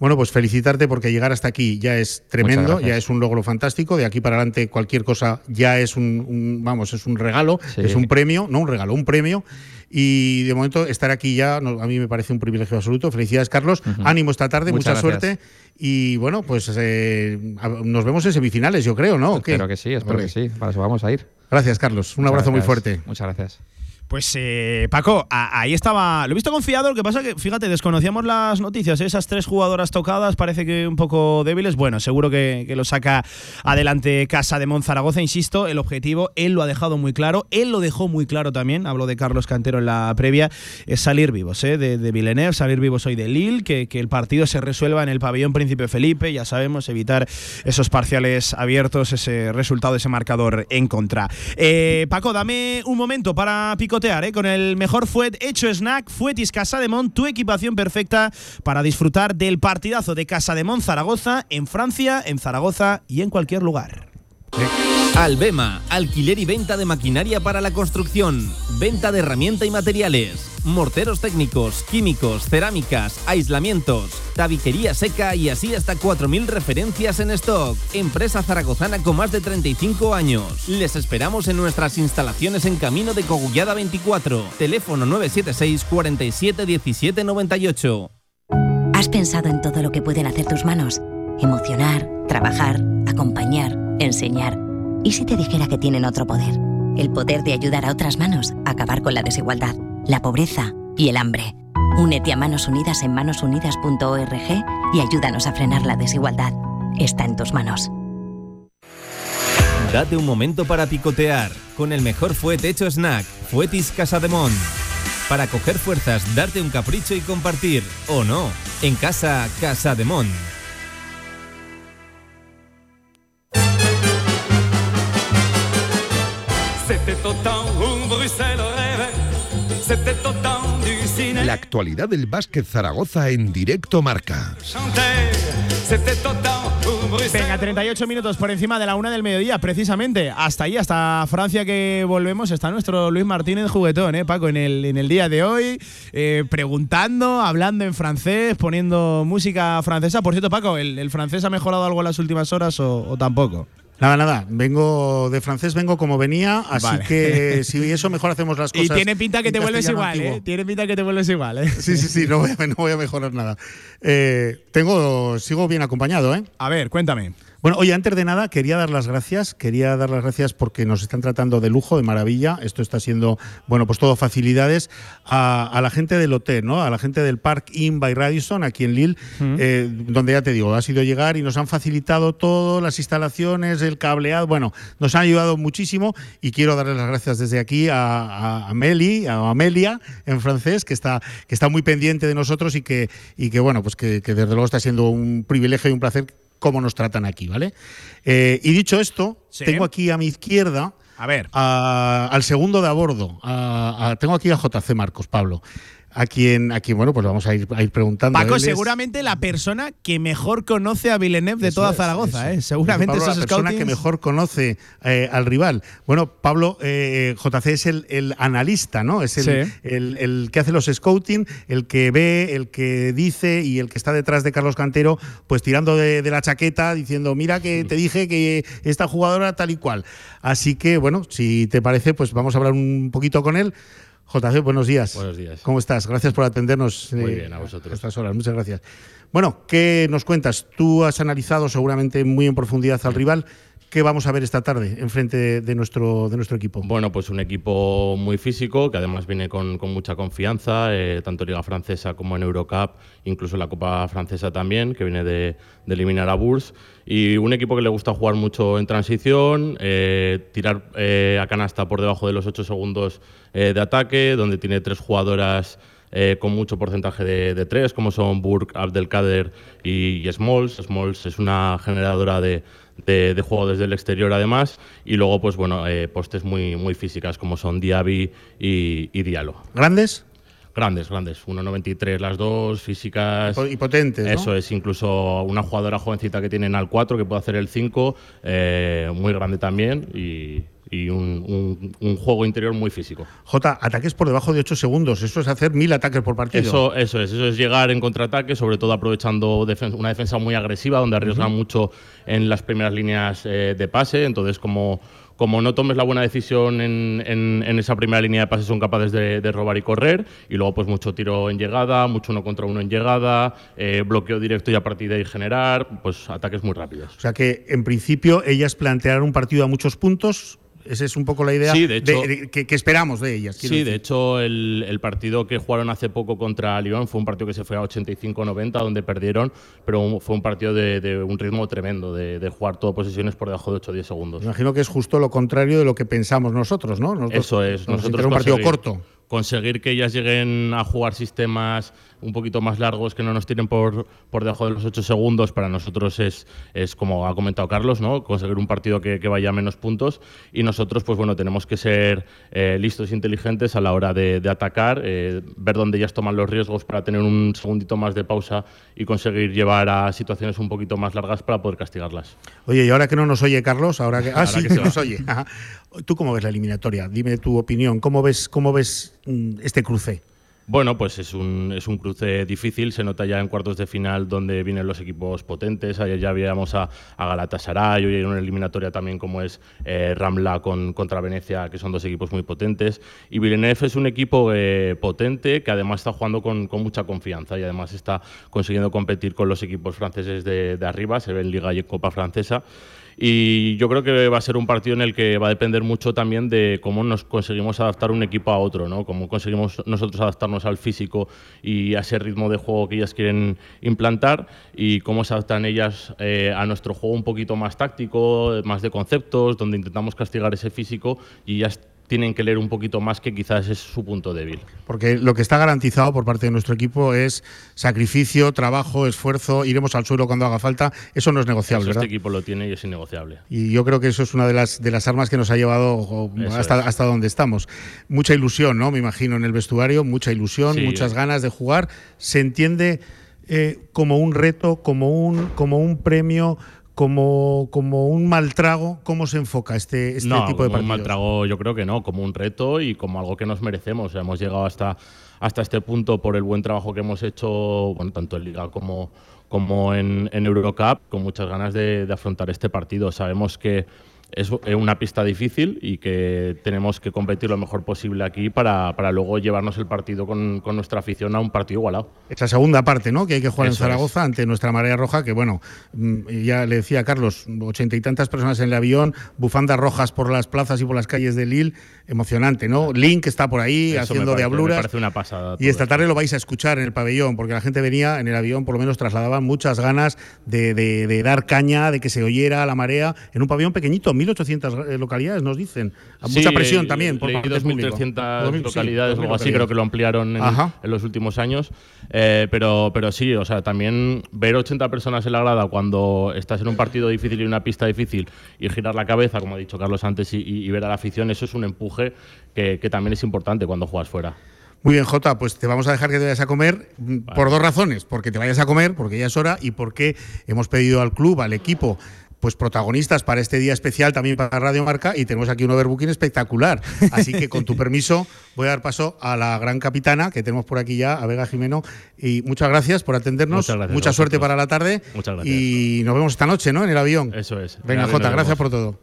Bueno, pues felicitarte porque llegar hasta aquí ya es tremendo, ya es un logro fantástico. De aquí para adelante cualquier cosa ya es un, un- vamos, es un regalo, Sí. es un premio, no un regalo, un premio. Y de momento estar aquí ya no, a mí me parece un privilegio absoluto. Felicidades, Carlos. Ánimo esta tarde, Muchas mucha gracias. suerte. Y bueno, pues eh, nos vemos en semifinales, yo creo, ¿no? Espero que sí, espero Ole. que sí, para eso vamos a ir. Gracias, Carlos. Un Muchas abrazo muy fuerte. Muchas gracias. Pues eh, Paco, ahí estaba. Lo he visto confiado, lo que pasa que, fíjate, desconocíamos las noticias. ¿eh? Esas tres jugadoras tocadas parece que un poco débiles. Bueno, seguro que, lo saca adelante Casa de Monzaragoza. Insisto, el objetivo, él lo ha dejado muy claro. Él lo dejó muy claro también. Hablo de Carlos Cantero en la previa. Es salir vivos, ¿eh? de, de Villeneuve, salir vivos hoy de Lille, que, que el partido se resuelva en el pabellón Príncipe Felipe. Ya sabemos, evitar esos parciales abiertos, ese resultado, ese marcador en contra. Eh, Paco, dame un momento para picotear ¿eh? con el mejor fuet hecho snack, Fuetis Casademont, tu equipación perfecta para disfrutar del partidazo de Casademont Zaragoza en Francia, en Zaragoza y en cualquier lugar. Albema, alquiler y venta de maquinaria para la construcción, venta de herramienta y materiales, morteros técnicos, químicos, cerámicas, aislamientos, tabiquería seca y así hasta 4.000 referencias en stock. Empresa zaragozana con más de 35 años. Les esperamos en nuestras instalaciones en Camino de Cogullada 24. Teléfono 976 47 17 98. ¿Has pensado en todo lo que pueden hacer tus manos? Emocionar, trabajar, acompañar, enseñar. ¿Y si te dijera que tienen otro poder? El poder de ayudar a otras manos a acabar con la desigualdad, la pobreza y el hambre. Únete a Manos Unidas en manosunidas.org y ayúdanos a frenar la desigualdad. Está en tus manos. Date un momento para picotear con el mejor fuet hecho snack, Fuetis Casademont. Para coger fuerzas, darte un capricho y compartir, o no, en casa Casademont. La actualidad del básquet Zaragoza en directo marca. Venga, 38 minutos por encima de la una del mediodía, precisamente. Hasta ahí, hasta Francia que volvemos, está nuestro Luis Martínez juguetón, ¿eh, Paco? En el, en el día de hoy, eh, preguntando, hablando en francés, poniendo música francesa. Por cierto, Paco, ¿el, el francés ha mejorado algo en las últimas horas o, o tampoco? Nada, nada. Vengo de francés, vengo como venía, así Vale. que si eso mejor hacemos las Y cosas. tiene pinta que te vuelves igual, antiguo. ¿eh? Tiene pinta que te vuelves igual, ¿eh? Sí, sí, sí, no voy a, no voy a mejorar nada. Eh, tengo, sigo bien acompañado, ¿eh? A ver, cuéntame. Bueno, oye, antes de nada, quería dar las gracias. Quería dar las gracias porque nos están tratando de lujo, de maravilla. Esto está siendo, bueno, pues todo facilidades a, a la gente del hotel, ¿no? A la gente del Park Inn by Radisson, aquí en Lille, eh, donde ya te digo, ha sido llegar y nos han facilitado todas las instalaciones, el cableado. Bueno, nos han ayudado muchísimo y quiero darles las gracias desde aquí a, a Amélie, a Amelia, en francés, que está, que está muy pendiente de nosotros y que, y que bueno, pues que, que desde luego está siendo un privilegio y un placer cómo nos tratan aquí, ¿vale? Eh, y dicho esto, Sí. tengo aquí a mi izquierda A ver. a- al segundo de a bordo. a- tengo aquí a JC Marcos, Pablo. A quien, a quien, bueno, pues vamos a ir, a ir preguntando. Paco, es- seguramente la persona que mejor conoce a Villeneuve de Eso toda es, Zaragoza. ¿eh? Seguramente Pablo, esos la persona que mejor conoce eh, al rival. Bueno, Pablo eh, JC es el, el analista, ¿no? Es el, Sí. el- el que hace los scouting, el que ve, el que dice y el que está detrás de Carlos Cantero, pues tirando de, de la chaqueta, diciendo, mira que te dije que esta jugadora tal y cual. Así que, bueno, si te parece, pues vamos a hablar un poquito con él. JC, buenos días. Buenos días. ¿Cómo estás? Gracias por atendernos. Muy eh, bien, a vosotros. estas horas. Muchas gracias. Bueno, ¿qué nos cuentas? Tú has analizado seguramente muy en profundidad al rival. ¿Qué vamos a ver esta tarde enfrente de nuestro, de nuestro equipo? Bueno, pues un equipo muy físico, que además viene con, mucha confianza, eh, tanto en Liga Francesa como en Eurocup, incluso en la Copa Francesa también, que viene de, eliminar a Bourse. Y un equipo que le gusta jugar mucho en transición, eh, tirar eh, a canasta por debajo de los 8 segundos de ataque, donde tiene tres jugadoras con mucho porcentaje de, de tres, como son Burke, Abdelkader y, y Smalls. Smalls es una generadora de, de, de juego desde el exterior, además. Y luego, pues bueno, eh, postes muy, muy físicas, como son Diaby y, y Diallo. ¿Grandes? Grandes, grandes. 1,93 las dos, físicas. Y potentes, ¿no? Eso es, incluso una jugadora jovencita que tienen al 4 que puede hacer el 5, eh, muy grande también y, y un, un- un juego interior muy físico. J, ataques por debajo de 8 segundos. Eso es hacer mil ataques por partido. Eso, eso es, eso es llegar en contraataque, sobre todo aprovechando defen- una defensa muy agresiva, donde arriesgan mucho en las primeras líneas eh, de pase. Entonces, como, como no tomes la buena decisión en, en- en esa primera línea de pase, son capaces de, de robar y correr. Y luego, pues mucho tiro en llegada, mucho uno contra uno en llegada, eh, bloqueo directo y a partir de ahí generar, pues ataques muy rápidos. O sea que, en principio, ellas plantearon un partido a muchos puntos. Esa es un poco la idea Sí, de hecho- que, que esperamos de ellas. Sí, decir. de hecho, el, el partido que jugaron hace poco contra Lyon fue un partido que se fue a 85-90, donde perdieron, pero fue un partido de, de un ritmo tremendo, de, jugar todo posesiones por debajo de 8-10 segundos. Me imagino que es justo lo contrario de lo que pensamos nosotros, ¿no? Nosotros Eso es, nos nosotros un partido corto. Conseguir que ellas lleguen a jugar sistemas un poquito más largos, que no nos tiren por, por debajo de los 8 segundos, para nosotros es, es como ha comentado Carlos, ¿no? conseguir un partido que, que vaya a menos puntos y nosotros, pues bueno, tenemos que ser eh, listos e inteligentes a la hora de, de atacar, eh, ver dónde ellas toman los riesgos para tener un segundito más de pausa y conseguir llevar a situaciones un poquito más largas para poder castigarlas. Oye, y ahora que no nos oye Carlos, ahora que. Ah, Ahora sí, que que nos oye. Ajá. ¿Tú cómo ves la eliminatoria? Dime tu opinión. ¿Cómo ves, cómo ves mm, este cruce? Bueno, pues es un, es un cruce difícil, se nota ya en cuartos de final donde vienen los equipos potentes, ayer ya veíamos a, a Galatasaray, hoy hay una eliminatoria también como es eh, Ramla con, contra Venecia, que son dos equipos muy potentes, y Villeneuve es un equipo eh, potente que además está jugando con, con mucha confianza y además está consiguiendo competir con los equipos franceses de, de arriba, se ve en Liga y en Copa Francesa. Y yo creo que va a ser un partido en el que va a depender mucho también de cómo nos conseguimos adaptar un equipo a otro, ¿no? Cómo conseguimos nosotros adaptarnos al físico y a ese ritmo de juego que ellas quieren implantar y cómo se adaptan ellas eh, a nuestro juego un poquito más táctico, más de conceptos, donde intentamos castigar ese físico y ellas tienen que leer un poquito más que quizás es su punto débil. Porque lo que está garantizado por parte de nuestro equipo es sacrificio, trabajo, esfuerzo, iremos al suelo cuando haga falta. Eso no es negociable, Eso ¿verdad? este equipo lo tiene y es innegociable. Y yo creo que eso es una de las, de las armas que nos ha llevado hasta, hasta donde estamos. Mucha ilusión, ¿no? Me imagino en el vestuario, mucha ilusión, Sí. muchas ganas de jugar. Se entiende eh, como un reto, como un, como un premio, como, como un mal trago. ¿Cómo se enfoca este, este no, tipo de como un mal trago yo creo que no, como un reto y como algo que nos merecemos. O sea, hemos llegado hasta, hasta este punto por el buen trabajo que hemos hecho, bueno, tanto en Liga como, como en, en Eurocup, con muchas ganas de, de afrontar este partido. Sabemos que es una pista difícil y que tenemos que competir lo mejor posible aquí para, para luego llevarnos el partido con, con, nuestra afición a un partido igualado. Esa segunda parte, ¿no? Que hay que jugar en Zaragoza ante nuestra marea roja, que bueno, mm, ya le decía a Carlos, ochenta y tantas personas en el avión, bufandas rojas por las plazas y por las calles de Lille, emocionante, ¿no? Link está por ahí haciendo de habluras. Me parece una pasada. Y esta tarde lo vais a escuchar en el pabellón, porque la gente venía en el avión, por lo menos trasladaban muchas ganas de, de, de dar caña, de que se oyera la marea en un pabellón pequeñito, 1.800 eh, localidades nos dicen. Mucha presión también por parte 2.300 localidades, sí, algo así, creo que lo ampliaron en, en los últimos años. Eh, pero, pero sí, o sea, también ver 80 personas en la grada cuando estás en un partido difícil y una pista difícil y girar la cabeza, como ha dicho Carlos antes, y, y ver a la afición, eso es un empuje que, que también es importante cuando juegas fuera. Muy bien, Jota, pues te vamos a dejar que te vayas a comer vale. por dos razones. Porque te vayas a comer, porque ya es hora, y porque hemos pedido al club, al equipo, pues protagonistas para este día especial también para Radio Marca y tenemos aquí un overbooking espectacular. Así que con tu permiso voy a dar paso a la gran capitana que tenemos por aquí ya, a Vega Jimeno. Y muchas gracias por atendernos. Muchas gracias Mucha suerte para la tarde. Muchas gracias. Y nos vemos esta noche, ¿no? En el avión. Eso es. Venga, Jota, gracias por todo.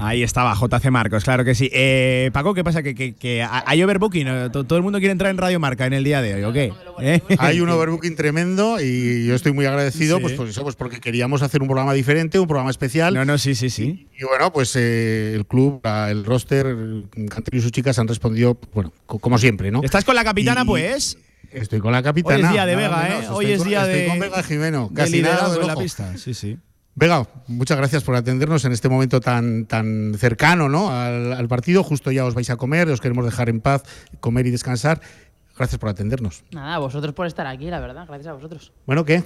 Ahí estaba, JC Marcos, claro que sí. Eh, Paco, ¿qué pasa? ¿Que, que, que hay overbooking? ¿Todo el mundo quiere entrar en Radio Marca en el día de hoy o qué? ¿Eh? Hay un overbooking tremendo y yo estoy muy agradecido sí. pues, por eso, pues porque queríamos hacer un programa diferente, un programa especial. No, no, sí, sí, sí. Y, y bueno, pues eh, el club, el roster, Cantillo y sus chicas han respondido, bueno, como siempre, ¿no? ¿Estás con la capitana, y, pues? Estoy con la capitana. Hoy es día de Vega, ¿eh? Hoy es con, día estoy de. con Vega Jimeno. Casi nada de la pista. Sí, sí. Vega, muchas gracias por atendernos en este momento tan, tan cercano ¿no? al, al, partido. Justo ya os vais a comer, os queremos dejar en paz, comer y descansar. Gracias por atendernos. Nada, vosotros por estar aquí, la verdad. Gracias a vosotros. Bueno, ¿qué?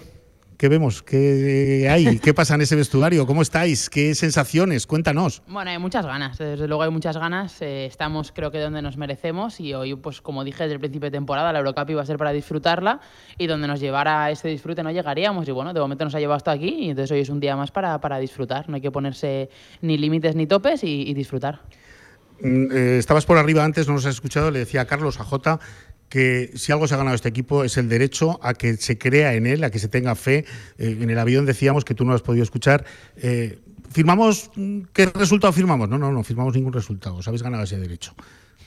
¿Qué vemos? ¿Qué hay? ¿Qué pasa en ese vestuario? ¿Cómo estáis? ¿Qué sensaciones? Cuéntanos. Bueno, hay muchas ganas. Desde luego hay muchas ganas. Eh, estamos, creo que, donde nos merecemos. Y hoy, pues como dije desde el principio de temporada, la Eurocup iba a ser para disfrutarla. Y donde nos llevara ese disfrute no llegaríamos. Y bueno, de momento nos ha llevado hasta aquí. Y entonces hoy es un día más para, para disfrutar. No hay que ponerse ni límites ni topes y, y disfrutar. Eh, estabas por arriba antes, no nos has escuchado. Le decía a Carlos, a Jota, que si algo se ha ganado este equipo es el derecho a que se crea en él, a que se tenga fe. Eh, en el avión decíamos que tú no lo has podido escuchar. Eh, ¿Firmamos? ¿Qué resultado firmamos? No, no, no firmamos ningún resultado. Os habéis ganado ese derecho.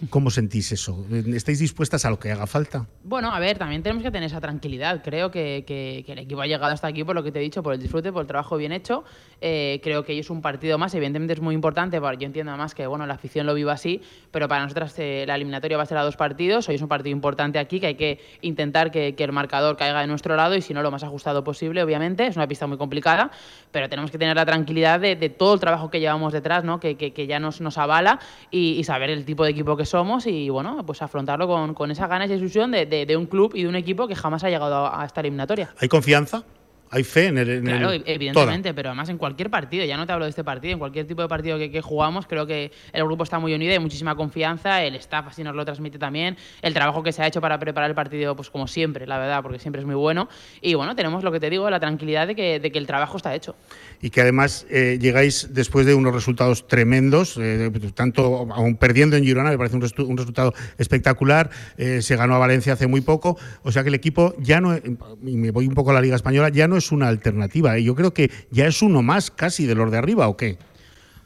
¿Cómo sentís eso? ¿Estáis dispuestas a lo que haga falta? Bueno, a ver, también tenemos que tener esa tranquilidad. Creo que, que, que el equipo ha llegado hasta aquí por lo que te he dicho, por el disfrute, por el trabajo bien hecho. Eh, creo que es un partido más, evidentemente es muy importante, porque yo entiendo además que bueno, la afición lo viva así, pero para nosotras eh, la eliminatoria va a ser a dos partidos. Hoy es un partido importante aquí, que hay que intentar que, que, el marcador caiga de nuestro lado y si no, lo más ajustado posible, obviamente. Es una pista muy complicada, pero tenemos que tener la tranquilidad de, de todo el trabajo que llevamos detrás, ¿no? que, ya nos, nos avala y, y saber el tipo de equipo que somos y bueno, pues afrontarlo con, con esa ganas y ilusión de, de, de, un club y de un equipo que jamás ha llegado a, a esta eliminatoria. ¿Hay confianza? Hay fe en el. En claro, el, evidentemente, toda. pero además en cualquier partido, ya no te hablo de este partido, en cualquier tipo de partido que, que, jugamos, creo que el grupo está muy unido, hay muchísima confianza, el staff así nos lo transmite también, el trabajo que se ha hecho para preparar el partido, pues como siempre, la verdad, porque siempre es muy bueno. Y bueno, tenemos lo que te digo, la tranquilidad de que, de que el trabajo está hecho. Y que además eh, llegáis después de unos resultados tremendos, eh, tanto aún perdiendo en Girona, me parece un, restu un resultado espectacular, eh, se ganó a Valencia hace muy poco, o sea que el equipo ya no, y me voy un poco a la Liga Española, ya no es una alternativa ¿eh? Yo creo que ya es uno más casi de los de arriba, ¿o qué?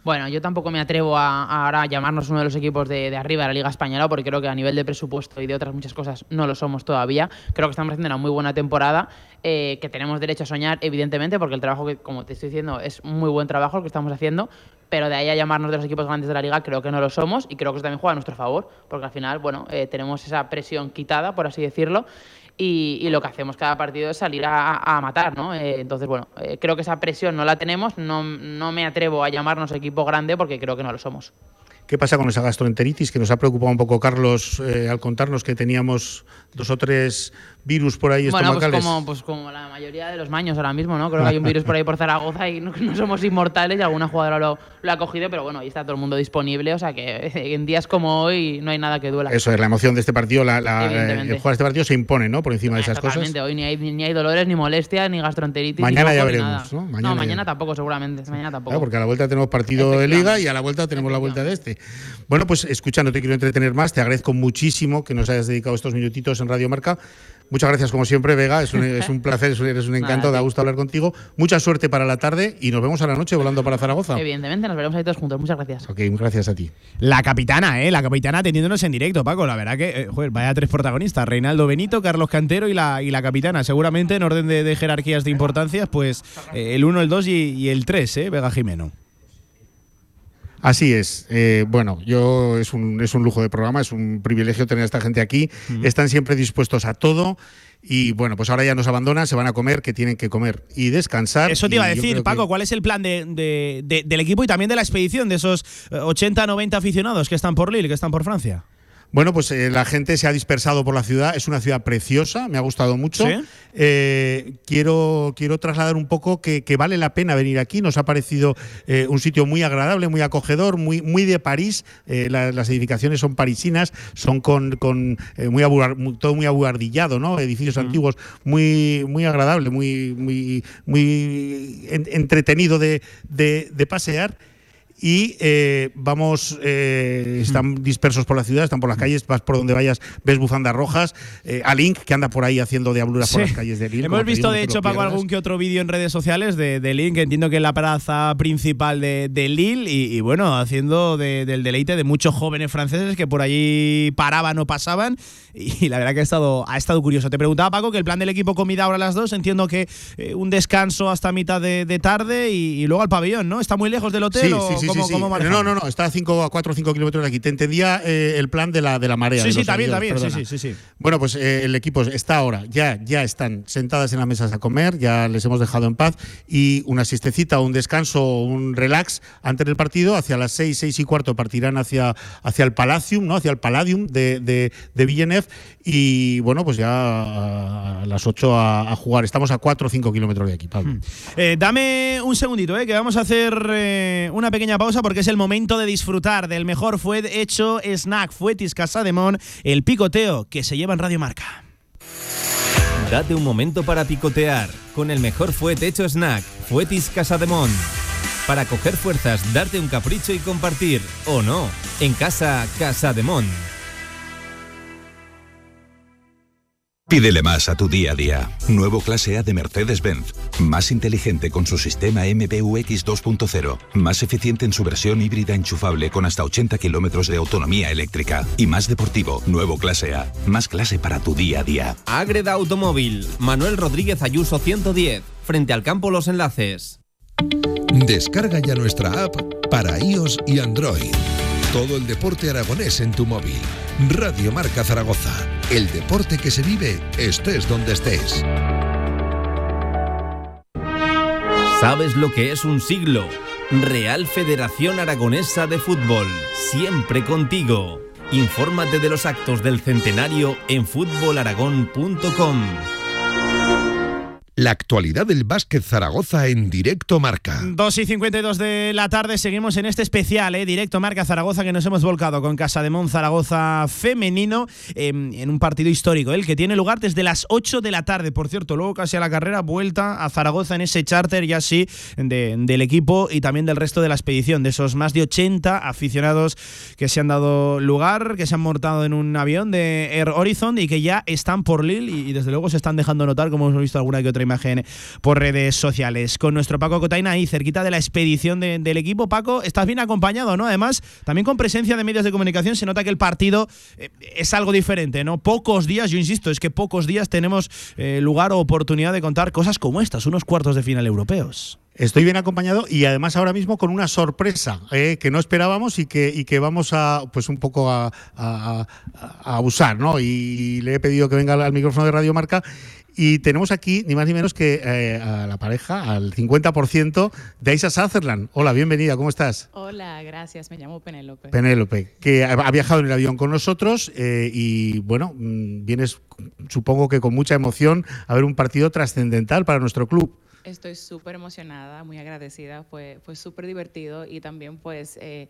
Bueno, yo tampoco me atrevo a, a ahora llamarnos uno de los equipos de, de, arriba de la Liga Española porque creo que a nivel de presupuesto y de otras muchas cosas no lo somos todavía. Creo que estamos haciendo una muy buena temporada, eh, que tenemos derecho a soñar, evidentemente, porque el trabajo que, como te estoy diciendo, es muy buen trabajo el que estamos haciendo, pero de ahí a llamarnos de los equipos grandes de la Liga creo que no lo somos y creo que eso también juega a nuestro favor, porque al final, bueno, eh, tenemos esa presión quitada, por así decirlo, y, y, lo que hacemos cada partido es salir a, a matar, ¿no? Eh, entonces, bueno, eh, creo que esa presión no la tenemos, no, no me atrevo a llamarnos equipo grande porque creo que no lo somos. ¿Qué pasa con esa gastroenteritis que nos ha preocupado un poco Carlos eh, al contarnos que teníamos dos o tres virus por ahí bueno, estomacales? Pues como, pues como la mayoría de los maños ahora mismo, ¿no? Creo que hay un virus por ahí por Zaragoza y no, no somos inmortales y alguna jugadora lo, lo, ha cogido, pero bueno, ahí está todo el mundo disponible, o sea que en días como hoy no hay nada que duela. Eso es, la emoción de este partido, la, la, el jugar este partido se impone, ¿no? Por encima de esas totalmente. cosas. Hoy ni hay, ni hay dolores, ni molestias, ni gastroenteritis. Mañana ni ya veremos, ¿no? Mañana, no, mañana ya. tampoco, seguramente. Mañana tampoco. Claro, porque a la vuelta tenemos partido de liga y a la vuelta tenemos la vuelta de este. Bueno, pues escucha, no te quiero entretener más, te agradezco muchísimo que nos hayas dedicado estos minutitos en Radio Marca Muchas gracias como siempre, Vega. Es un, es un placer, es un, eres un encanto, Nada, da gusto hablar contigo. Mucha suerte para la tarde y nos vemos a la noche volando para Zaragoza. Evidentemente, nos veremos ahí todos juntos. Muchas gracias. Ok, gracias a ti. La capitana, ¿eh? La capitana atendiéndonos en directo, Paco. La verdad que, eh, joder, vaya tres protagonistas. Reinaldo Benito, Carlos Cantero y la, y la capitana. Seguramente en orden de, de jerarquías de importancias, pues eh, el 1, el 2 y, y el 3, ¿eh? Vega Jimeno. Así es. Eh, bueno, yo es un, es un lujo de programa, es un privilegio tener a esta gente aquí. Mm. Están siempre dispuestos a todo. Y bueno, pues ahora ya nos abandonan, se van a comer, que tienen que comer y descansar. Eso te iba a decir, que- Paco, ¿cuál es el plan de, de- de- del equipo y también de la expedición de esos eh, 80, 90 aficionados que están por Lille, que están por Francia? Bueno, pues eh, la gente se ha dispersado por la ciudad. Es una ciudad preciosa, me ha gustado mucho. ¿Sí? Eh, quiero, quiero trasladar un poco que, que vale la pena venir aquí. Nos ha parecido eh, un sitio muy agradable, muy acogedor, muy, muy de París. La- las edificaciones son parisinas, son con, con muy, abuar- muy- todo muy abuhardillado, ¿no? Edificios antiguos, muy, muy agradable, muy, muy, muy en- entretenido de, de- de pasear. Y eh, vamos, eh, están dispersos por la ciudad, están por las calles, vas por donde vayas, ves bufandas rojas. Eh, a Link, que anda por ahí haciendo diabluras por Sí. las calles de Lille. Hemos visto, digo, de hecho, Paco, algún que otro vídeo en redes sociales de, de que entiendo que es la plaza principal de, de Lille, y, y bueno, haciendo de- del deleite de muchos jóvenes franceses que por allí paraban o pasaban, y, la verdad que ha estado, ha estado curioso. Te preguntaba, Paco, que el plan del equipo comida ahora a las dos, entiendo que eh, un descanso hasta mitad de, de tarde y, y luego al pabellón, ¿no? ¿Está muy lejos del hotel Sí, o sí, sí, cómo, sí, sí. cómo No, no, no, está a, cinco, a 4 o 5 kilómetros de aquí. Te entendía eh, el plan de la, de la marea. Sí, sí, también, aviones, también, sí, sí, sí, sí. Bueno, pues eh, el equipo está ahora, ya, ya están sentadas en las mesas a comer, ya les hemos dejado en paz y una siestecita, un descanso, un relax antes del partido. Hacia las 6, 6 y cuarto partirán hacia, hacia el Palacium, ¿no? hacia el Palladium de, de, de Villeneuve y bueno, pues ya a las 8 a, a jugar. Estamos a 4 o 5 kilómetros de aquí, Pablo. Eh, dame un segundito, eh, que vamos a hacer una pequeña pausa porque es el momento de disfrutar del mejor fue hecho snack Fuetis Casademón, el picoteo que se lleva en Radio Marca. Date un momento para picotear con el mejor fuet hecho snack, Fuetis Casademón. Para coger fuerzas, darte un capricho y compartir, o no, en casa Casademón. Pídele más a tu día a día. Nuevo clase A de Mercedes-Benz. Más inteligente con su sistema MBUX 2.0. Más eficiente en su versión híbrida enchufable con hasta 80 kilómetros de autonomía eléctrica. Y más deportivo. Nuevo clase A. Más clase para tu día a día. Agreda Automóvil, Manuel Rodríguez Ayuso 110, frente al campo Los Enlaces. Descarga ya nuestra app para iOS y Android. Todo el deporte aragonés en tu móvil. Radio Marca Zaragoza. El deporte que se vive estés donde estés. ¿Sabes lo que es un siglo? Real Federación Aragonesa de Fútbol, siempre contigo. Infórmate de los actos del centenario en fútbolaragón.com. La actualidad del básquet Zaragoza en directo marca. 2 y 52 de la tarde, seguimos en este especial, eh, directo Marca Zaragoza, que nos hemos volcado con Casa de Mon Zaragoza femenino eh, en un partido histórico, el que tiene lugar desde las 8 de la tarde. Por cierto, luego casi a la carrera, vuelta a Zaragoza en ese charter ya sí de- del equipo y también del resto de la expedición, de esos más de 80 aficionados que se han dado lugar, que se han montado en un avión de Air Horizon y que ya están por Lille y, y desde luego se están dejando notar, como hemos visto alguna que otra por redes sociales. Con nuestro Paco Cotaina ahí cerquita de la expedición de- del equipo. Paco, estás bien acompañado, ¿no? Además, también con presencia de medios de comunicación se nota que el partido eh, es algo diferente, ¿no? Pocos días, yo insisto, es que pocos días tenemos eh, lugar o oportunidad de contar cosas como estas, unos cuartos de final europeos. Estoy bien acompañado y además ahora mismo con una sorpresa eh, que no esperábamos y que, y que vamos a pues un poco a, a- a- a usar, ¿no? Y le he pedido que venga al micrófono de Radio Marca y tenemos aquí ni más ni menos que eh, a la pareja, al 50% de Aisa Sutherland. Hola, bienvenida, ¿cómo estás? Hola, gracias. Me llamo Penélope. Penélope, que ha ha viajado en el avión con nosotros eh, y bueno, mm, vienes supongo que con mucha emoción a ver un partido trascendental para nuestro club. Estoy súper emocionada, muy agradecida. Fue, fue súper divertido y también pues eh,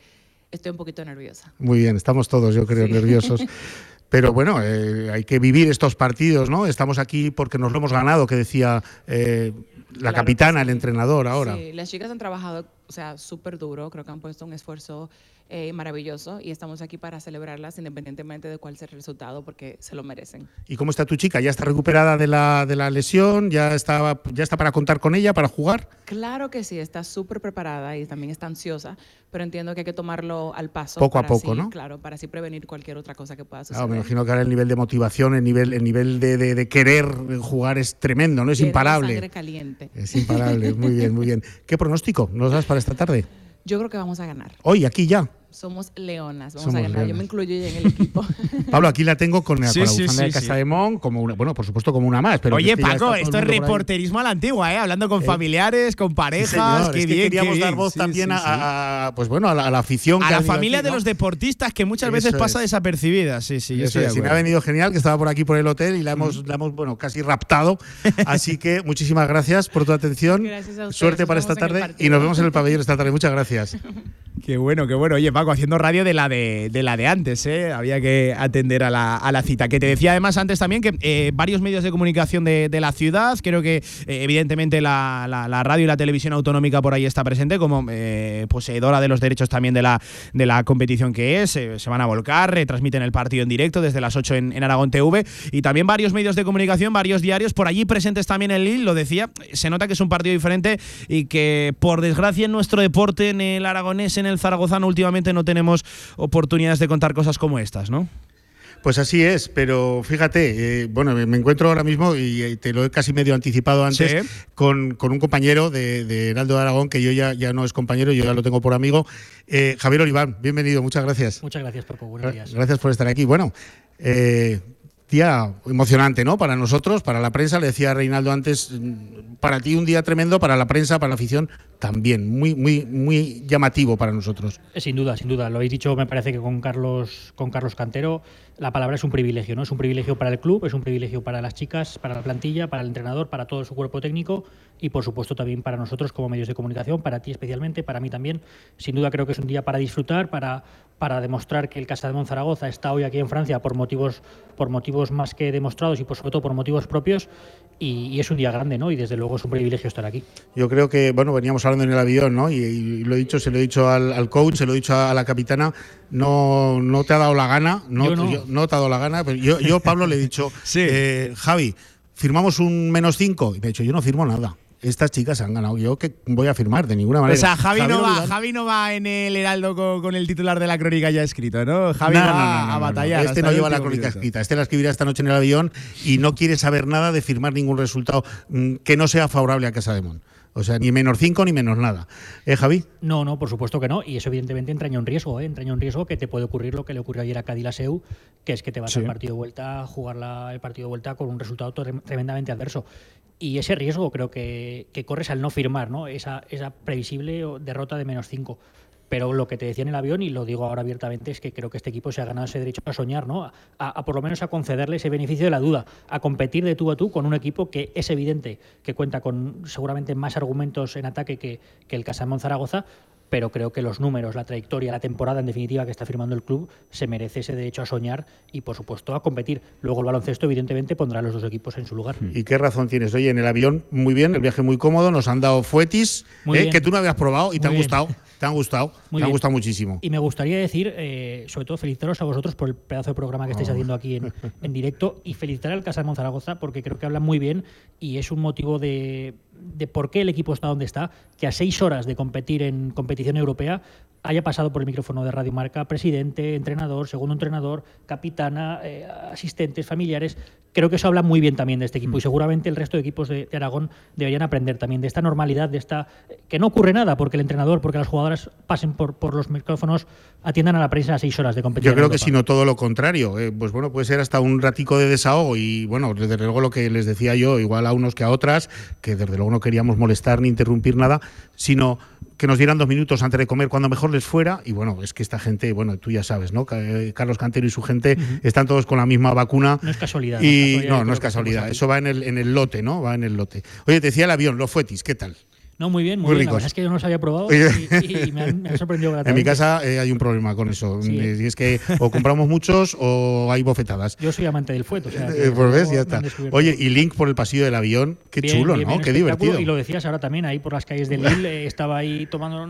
estoy un poquito nerviosa. Muy bien, estamos todos, yo creo, Sí. nerviosos. Pero bueno, eh, hay que vivir estos partidos, ¿no? Estamos aquí porque nos lo hemos ganado, que decía eh, la Claro capitana, el entrenador ahora. Sí, las chicas han trabajado, o sea, súper duro. Creo que han puesto un esfuerzo eh, maravilloso y estamos aquí para celebrarlas independientemente de cuál sea el resultado porque se lo merecen. ¿Y cómo está tu chica? ¿Ya está recuperada de la, de la lesión? ¿Ya está, ¿Ya está para contar con ella, para jugar? Claro que sí, está súper preparada y también está ansiosa, pero entiendo que hay que tomarlo al paso. Poco a poco, así- ¿no? Claro, para así prevenir cualquier otra cosa que pueda suceder. Claro, me imagino que ahora el nivel de motivación, el nivel, el nivel de, de- de querer jugar es tremendo, ¿no? Es Tiene imparable. sangre caliente. Es imparable, muy bien, muy bien. ¿Qué pronóstico nos das para esta tarde? Yo creo que vamos a ganar. Hoy, aquí ya. Somos leonas, vamos Somos a ganar. Yo me incluyo ya en el equipo. Pablo, aquí la tengo con, Sí, con la sí, bufanda de sí, Casa sí. de Mon, como una, bueno, por supuesto, como una más. Pero Oye, que Paco, esto es reporterismo a la antigua, ¿eh? Hablando con Eh, familiares, con Sí, parejas. señor, qué es que bien, queríamos qué dar voz Sí, también sí, a, sí. a- pues bueno, a la, a la afición. A que la familia aquí, de ¿no? los deportistas que muchas veces Eso pasa es. desapercibida. Sí, sí, yo Eso de es, me ha venido genial que estaba por aquí por el hotel y la hemos, la hemos bueno, casi raptado. Así que muchísimas gracias por tu atención. Gracias a ustedes, Suerte para esta tarde y nos vemos en el pabellón esta tarde. Muchas gracias. Qué bueno, qué bueno. Oye, Paco, haciendo radio de la de, de la de antes, ¿eh? Había que atender a la, a la cita. Que te decía además antes también que eh, varios medios de comunicación de, de la ciudad, creo que eh, evidentemente la, la- radio y la televisión autonómica por ahí está presente como poseedora de los derechos también de la, de la competición que es. se van a volcar, retransmiten el partido en directo desde las 8 en, en Aragón TV. Y también varios medios de comunicación, varios diarios por allí presentes también en Lille, lo decía. Se nota que es un partido diferente y que por desgracia en nuestro deporte, en el aragonés, en el zaragozano, últimamente no tenemos oportunidades de contar cosas como estas, ¿no? Pues así es, pero fíjate, eh, bueno, me encuentro ahora mismo y eh, te lo he casi medio anticipado antes Sí. con, con un compañero de, de Heraldo de Aragón, que yo ya, ya no es compañero, yo ya lo tengo por amigo. Eh, Javier Oliván, bienvenido, muchas gracias. Muchas gracias, Paco. Buenos días. Gracias por estar aquí. Bueno, eh, día emocionante, ¿no? Para nosotros, para la prensa, le decía Reinaldo antes, para ti un día tremendo, para la prensa, para la afición también, muy, muy, muy llamativo para nosotros. Eh, Sin duda, sin duda. Lo habéis dicho, me parece que con Carlos, con Carlos Cantero, la palabra es un privilegio, ¿no? Es un privilegio para el club, es un privilegio para las chicas, para la plantilla, para el entrenador, para todo su cuerpo técnico y por supuesto también para nosotros como medios de comunicación, para ti especialmente, para mí también. Sin duda creo que es un día para disfrutar, para, para demostrar que el Casa de Monzaragoza está hoy aquí en Francia por motivos, por motivos más que demostrados y por sobre todo por motivos propios y, y es un día grande, ¿no? Y desde luego es un privilegio estar aquí. Yo creo que, bueno, veníamos hablando en el avión, ¿no? Y, y lo he dicho, se lo he dicho al, al coach, se lo he dicho a, la capitana, no, no te ha dado la gana, no, Yo no. yo- no te ha dado la gana, pero yo, yo Pablo, le he dicho, eh, Javi, firmamos un menos cinco, y me ha dicho, yo no firmo nada. Estas chicas han ganado, yo que voy a firmar de ninguna manera. O sea, Javi no, va, Javi no va en el Heraldo con, con el titular de la crónica ya escrito, ¿no? Javi No, va no, no, no, a batallar. Este no lleva la crónica minuto. escrita. Este la escribirá esta noche en el avión y no quiere saber nada de firmar ningún resultado mm, que no sea favorable a Casa de Mon. O sea, ni menos cinco ni menos nada. ¿Eh, Javi? No, no, por supuesto que no. Y eso evidentemente entraña un riesgo, ¿eh? entraña un riesgo que te puede ocurrir lo que le ocurrió ayer a Cadilaseu, que es que te vas Sí. al partido de vuelta a jugar la- el partido de vuelta con un resultado tre- tremendamente adverso. Y ese riesgo creo que, que corres al no firmar, ¿no? Esa, esa previsible o- derrota de menos 5. Pero lo que te decía en el avión, y lo digo ahora abiertamente, es que creo que este equipo se ha ganado ese derecho a soñar, ¿no? A, a por lo menos a concederle ese beneficio de la duda, a competir de tú a tú con un equipo que es evidente que cuenta con seguramente más argumentos en ataque que, que el Casamón Zaragoza, pero creo que los números, la trayectoria, la temporada en definitiva que está firmando el club se merece ese derecho a soñar y por supuesto a competir. Luego el baloncesto evidentemente pondrá a los dos equipos en su lugar. ¿Y qué razón tienes? Oye, en el avión, muy bien, el viaje muy cómodo, nos han dado fuetis, eh, que tú no habías probado y te han bien. gustado. Te han gustado, Muy te han gustado muchísimo. Y me gustaría decir, eh, sobre todo, felicitaros a vosotros por el pedazo de programa que estáis Oh. haciendo aquí en, en directo y felicitar al Casa de Zaragoza porque creo que habla muy bien y es un motivo de, de por qué el equipo está donde está, que a seis horas de competir en competición europea haya pasado por el micrófono de Radio Marca presidente, entrenador, segundo entrenador, capitana, eh, asistentes, familiares. Creo que eso habla muy bien también de este Mm. equipo y seguramente el resto de equipos de, de Aragón deberían aprender también de esta normalidad, de esta que no ocurre nada porque el entrenador, porque las jugadoras pasen por, por los micrófonos, atiendan a la prensa a seis horas de competición. Yo creo que Europa. si no todo lo contrario. eh, pues bueno, puede ser hasta un ratico de desahogo y bueno, desde luego lo que les decía yo, igual a unos que a otras, que desde luego no queríamos molestar ni interrumpir nada, sino que nos dieran dos minutos antes de comer cuando mejor les fuera. Y bueno, es que esta gente, bueno, tú ya sabes, ¿no? Eh, Carlos Cantero y su gente están todos con la misma vacuna. No es casualidad. Y no, yo no es casualidad. Eso va en el, en el lote, ¿no? Va en el lote. Oye, te decía el avión, los fuetis, ¿qué tal? No, muy bien, muy, Muy bien. La ricos. verdad es que yo no los había probado y, y me, han, me han sorprendido En mi gratamente. casa eh, hay un problema con eso. Sí. Y es que o compramos muchos o hay bofetadas. Yo soy amante del fuet, o sea. que Eh, pues ves, ya está. Oye, y Link por el pasillo del avión. Qué Bien, chulo, bien, ¿no? bien, Qué divertido. Y lo decías ahora también, ahí por las calles de Lille, eh, estaba ahí tomando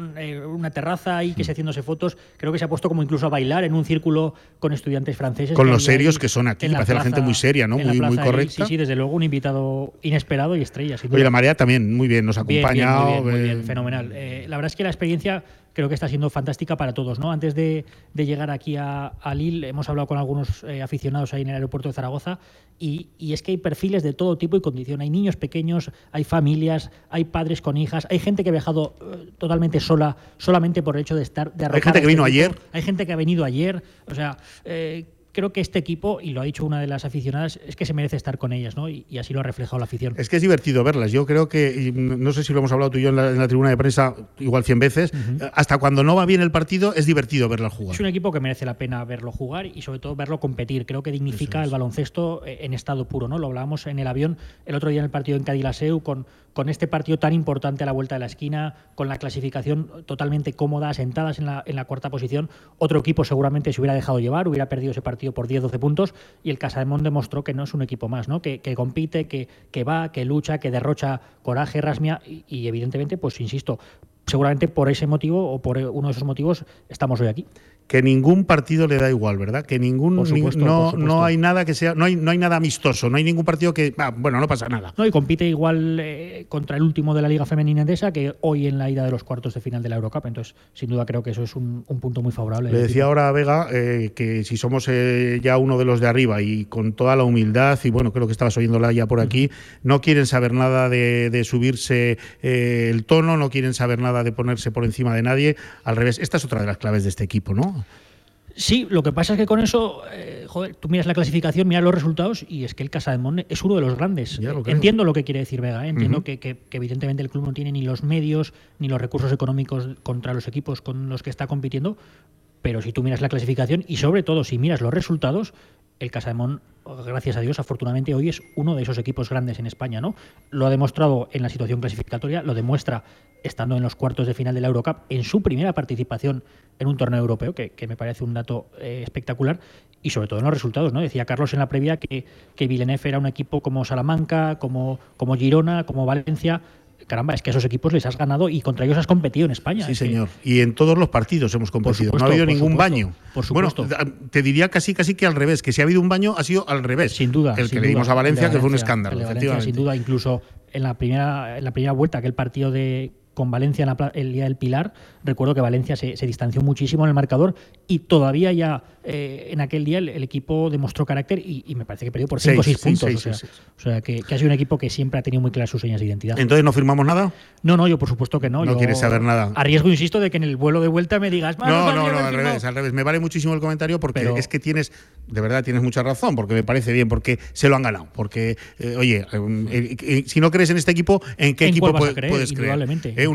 una terraza ahí, que se haciéndose fotos. Creo que se ha puesto como incluso a bailar en un círculo con estudiantes franceses. Con los ahí serios que son aquí, en parece la gente muy seria, ¿no? la Muy- muy correcta. Sí, sí, desde luego un invitado inesperado y estrella. Oye, la marea también, muy bien, nos acompañado. Muy bien, muy bien, fenomenal. Eh, la verdad es que la experiencia creo que está siendo fantástica para todos. ¿no? Antes de, de llegar aquí a, a Lille, hemos hablado con algunos eh, aficionados ahí en el aeropuerto de Zaragoza y, y es que hay perfiles de todo tipo y condición. Hay niños pequeños, hay familias, hay padres con hijas, hay gente que ha viajado eh, totalmente sola, solamente por el hecho de estar. De arropar gente que vino este ayer. equipo. Hay gente que ha venido ayer. O sea. eh, Creo que este equipo, y lo ha dicho una de las aficionadas, es que se merece estar con ellas, ¿no? Y, y así lo ha reflejado la afición. Es que es divertido verlas. Yo creo que, y no sé si lo hemos hablado tú y yo en la, en la tribuna de prensa igual 100 veces, eh, hasta cuando no va bien el partido es divertido verlas jugar. Es un equipo que merece la pena verlo jugar y sobre todo verlo competir. Creo que dignifica el baloncesto eh, en estado puro, ¿no? Lo hablábamos en el avión el otro día en el partido en Cadilaseu con, con este partido tan importante a la vuelta de la esquina, con la clasificación totalmente cómoda, sentadas en la, en la cuarta posición. Otro equipo seguramente se hubiera dejado llevar, hubiera perdido ese partido por 10-12 puntos y el Casademón demostró que no es un equipo más, ¿no? Que, que compite, que, que va, que lucha, que derrocha coraje, rasmia y, y evidentemente, pues insisto, seguramente por ese motivo o por uno de esos motivos estamos hoy aquí. Que ningún partido le da igual, ¿verdad? Que ningún Por supuesto, ni- no, no hay nada que sea, no hay, no hay nada amistoso, no hay ningún partido que, ah, bueno, no pasa nada. No, y compite igual eh, contra el último de la Liga Femenina Endesa que hoy en la ida de los cuartos de final de la Eurocup. Entonces, sin duda creo que eso es un, un punto muy favorable. Le decía ahora a Vega eh, que si somos eh, ya uno de los de arriba y con toda la humildad, y bueno, creo que estabas oyéndola ya por aquí, no quieren saber nada de, de subirse eh, el tono, no quieren saber nada de ponerse por encima de nadie. Al revés, esta es otra de las claves de este equipo, ¿no? Sí, lo que pasa es que con eso, eh, joder, tú miras la clasificación, miras los resultados y es que el Casademón es uno de los grandes. creo. Entiendo lo que quiere decir Vega, ¿eh? entiendo Ujú. que, que- que evidentemente el club no tiene ni los medios ni los recursos económicos contra los equipos con los que está compitiendo, pero si tú miras la clasificación y sobre todo si miras los resultados, el Casademón, gracias a Dios, afortunadamente hoy es uno de esos equipos grandes en España, ¿no? Lo ha demostrado en la situación clasificatoria, lo demuestra estando en los cuartos de final de la Eurocup en su primera participación en un torneo europeo, que, me parece un dato eh, espectacular, y sobre todo en los resultados, ¿no? Decía Carlos en la previa que, que Villeneuve era un equipo como Salamanca, como Girona, como Valencia. Caramba, es que a esos equipos les has ganado y contra ellos has competido en España. Sí, que- señor. Y en todos los partidos hemos competido. supuesto, no ha habido ningún supuesto, baño. por supuesto. Bueno, te diría casi casi que al revés, que si ha habido un baño ha sido al revés. Sin duda. El sin que le dimos a Valencia, que fue un escándalo, Valencia, efectivamente. sin duda, incluso en la primera, en la primera vuelta, aquel partido de con Valencia en la el día del Pilar, recuerdo que Valencia se, se distanció muchísimo en el marcador y todavía ya eh, en aquel día el, el equipo demostró carácter y, y me parece que perdió por 5 o Seis, 6 sí, puntos. seis, o sea, o que, que ha sido un equipo que siempre ha tenido muy claras sus señas de identidad. Entonces no firmamos nada. no, no, yo por supuesto que no. No yo quieres saber nada. A riesgo, insisto, de que en el vuelo de vuelta me digas, "Ah, No, no, no, al firmado". revés, al revés. Me vale muchísimo el comentario porque Pero- es que tienes, de verdad, tienes mucha razón, porque me parece bien, porque se lo han ganado. Porque, eh, oye, eh, si no crees en este equipo, ¿en qué ¿En equipo creer? puedes creer?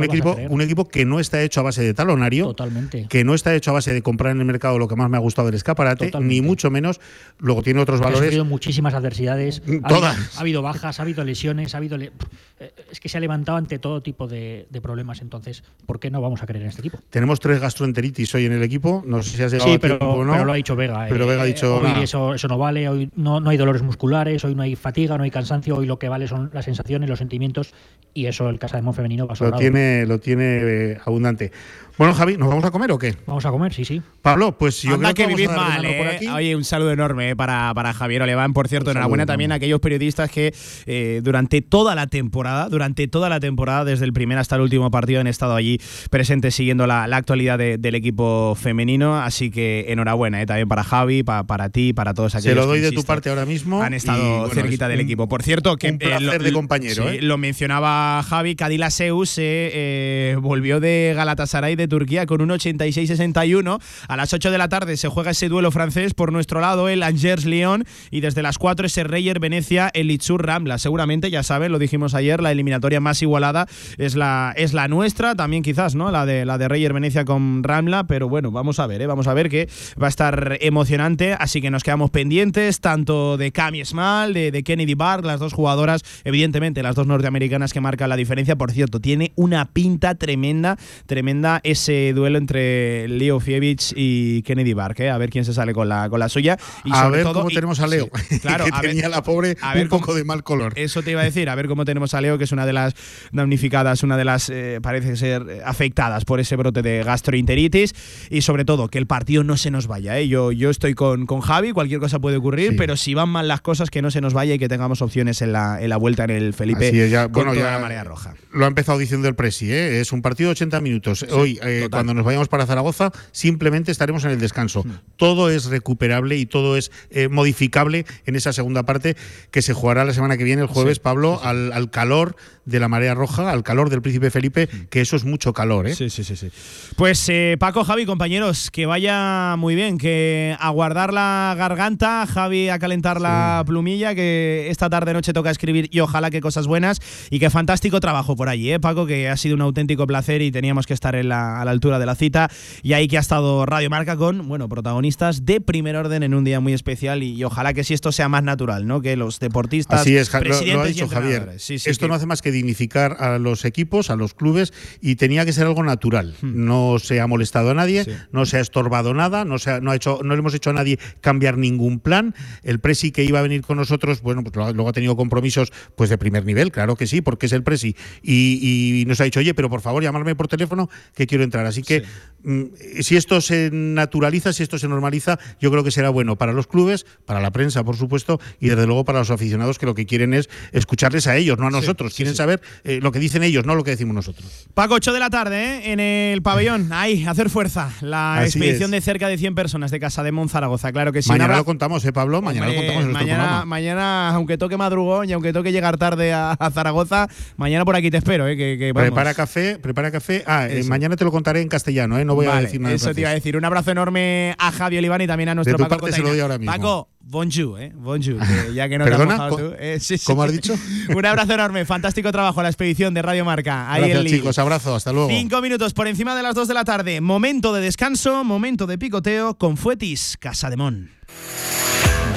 Eh, ¿en un, a equipo, un equipo que no está hecho a base de talonario, Totalmente. que no está hecho a base de comprar en el mercado lo que más me ha gustado del escaparate, ni mucho menos. Luego tiene otros que ha valores. sufrido muchísimas adversidades. Ha Todas. habido, ha habido bajas, ha habido lesiones, ha habido. le- eh, Es que se ha levantado ante todo tipo de, de problemas. Entonces, ¿por qué no vamos a creer en este equipo? Tenemos tres gastroenteritis hoy en el equipo. No sé si has llegado Sí, a pero, tiempo no. pero lo ha dicho Vega. Pero eh, Vega ha dicho. Hoy nada. eso, eso no vale, hoy no, no hay dolores musculares, hoy no hay fatiga, no hay cansancio, hoy lo que vale son las sensaciones, los sentimientos y eso el Casa de Mon femenino va sobrado. Lo tiene eh, abundante. Bueno, Javi, ¿nos vamos a comer o qué? Vamos a comer, sí, sí. Pablo, pues yo Anda creo que, que vamos vivís a darle mal, por eh. aquí. Oye, un saludo enorme eh, para, para Javier Oleván. Por cierto, Un enhorabuena saludo, también a aquellos periodistas que eh, durante toda la temporada, durante toda la temporada, desde el primer hasta el último partido, han estado allí presentes siguiendo la, la actualidad de- del equipo femenino. Así que enhorabuena eh, también para Javi, pa- para ti, para todos aquellos Se lo que, doy de tu parte ahora mismo. han estado y, bueno, cerquita es del un- equipo. Por cierto, que un placer de compañero, sí, ¿eh? lo mencionaba Javi, Cadillac Seus eh, eh, volvió de Galatasaray de Turquía con un 86-61. A las 8 de la tarde se juega ese duelo francés. Por nuestro lado, el Angers-Lyon. Y desde las 4 ese Reyer Venecia, el Itzur Rambla. Seguramente, ya saben, lo dijimos ayer, la eliminatoria más igualada es la, es la nuestra. También quizás, ¿no? La de, la de Reyer Venecia con Rambla. Pero bueno, vamos a ver, ¿eh? Vamos a ver que va a estar emocionante. Así que nos quedamos pendientes tanto de Cami Small, de, de Kennedy Bark, las dos jugadoras, evidentemente las dos norteamericanas que marcan la diferencia. Por cierto, tiene una pinta tremenda, tremenda ese duelo entre Leo Fievich y Kennedy Bark. ¿eh? A ver quién se sale con la, con la suya. Y a sobre ver todo, cómo y- tenemos a Leo, sí, claro, que a ver- tenía la pobre a ver un poco de mal color. Eso te iba a decir, a ver cómo tenemos a Leo, que es una de las damnificadas, una de las, eh, parece ser, eh, afectadas por ese brote de gastroenteritis. Y sobre todo, que el partido no se nos vaya. ¿eh? Yo, yo estoy con, con Javi, cualquier cosa puede ocurrir, pero si van mal las cosas, que no se nos vaya y que tengamos opciones en la, en la vuelta en el Felipe Así es, ya, con bueno, toda ya la marea roja. Lo ha empezado diciendo el Presi, es un partido de 80 minutos. Hoy, eh, cuando nos vayamos para Zaragoza, simplemente estaremos en el descanso. Hmm. Todo es recuperable y todo es eh, modificable en esa segunda parte que se jugará la semana que viene, el jueves, Sí, Pablo, Al, al calor de la marea roja, al calor del Príncipe Felipe, que eso es mucho calor. ¿eh? Sí, sí, sí, sí. Pues eh, Paco, Javi, compañeros, que vaya muy bien, que a guardar la garganta, Javi a calentar la plumilla, que esta tarde noche toca escribir y ojalá que cosas buenas y que fantástico trabajo por allí, ¿eh, Paco? Que ha sido un auténtico placer y teníamos que estar en la- a la altura de la cita y ahí que ha estado Radio Marca con, bueno, protagonistas de primer orden en un día muy especial y, y ojalá que si esto sea más natural, ¿no? Que los deportistas, Así es, lo- ha y dicho Javier. entrenadores. Sí, sí, Esto que- no hace más que dignificar a los equipos, a los clubes, y tenía que ser algo natural. Hmm. No se ha molestado a nadie, no se ha estorbado nada, no, se ha- no, ha hecho, no le hemos hecho a nadie cambiar ningún plan. El Presi que iba a venir con nosotros, bueno, pues luego ha tenido compromisos pues de primer nivel, claro que sí, porque es el Presi. Y, y nos ha dicho, oye, pero por favor, llamarme por teléfono que quiero entrar. Así que mm, si esto se naturaliza, si esto se normaliza, yo creo que será bueno para los clubes, para la prensa, por supuesto, y desde luego para los aficionados que lo que quieren es escucharles a ellos, no a nosotros. quieren saber eh, lo que dicen ellos, no lo que decimos nosotros. Paco, 8 de la tarde, ¿eh? en el pabellón. Ahí, hacer fuerza. La Así expedición es. de cerca de 100 personas de Casa de Monzaragoza, claro que sí. mañana lo contamos, ¿eh, Pablo? Mañana Hombre, lo contamos en mañana, mañana, aunque toque madrugón y aunque toque llegar tarde a, a Zaragoza, mañana por aquí te espero, ¿eh? que, que vamos. Prepara café, prepara café. Ah, eh, mañana te lo contaré en castellano, ¿eh? No voy a decir nada Eso te iba a decir. Un abrazo enorme a Javi Oliván y también a nuestro tu Paco parte se lo Cotaina. doy ahora mismo. Paco, bonjour, ¿eh? Bonjour, que ya que no te has ¿Perdona? mojado ¿Co- tú. Eh, sí, sí. cómo has dicho? Un abrazo enorme, fantástico trabajo a la expedición de Radio Marca. Ahí Gracias, chicos. Abrazo. Hasta luego. Cinco minutos por encima de las dos de la tarde. Momento de descanso, momento de picoteo con Fuetis Casa de Mon.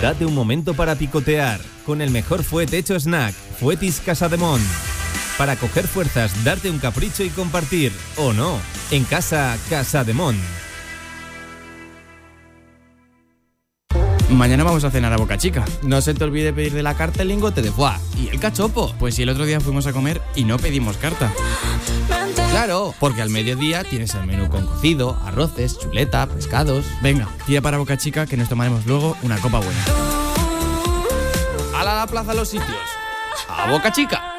Date un momento para picotear con el mejor fuet hecho snack, Fuetis Casademón. Para coger fuerzas, darte un capricho y compartir, o no, en casa Casademón. Mañana vamos a cenar a Boca Chica. No se te olvide pedir de la carta el lingote de foie. ¿Y el cachopo? Pues si el otro día fuimos a comer y no pedimos carta. Claro, porque al mediodía tienes el menú con cocido, arroces, chuleta, pescados. Venga, tira para Boca Chica que nos tomaremos luego una copa buena. ¡A la plaza los sitios! ¡A Boca Chica!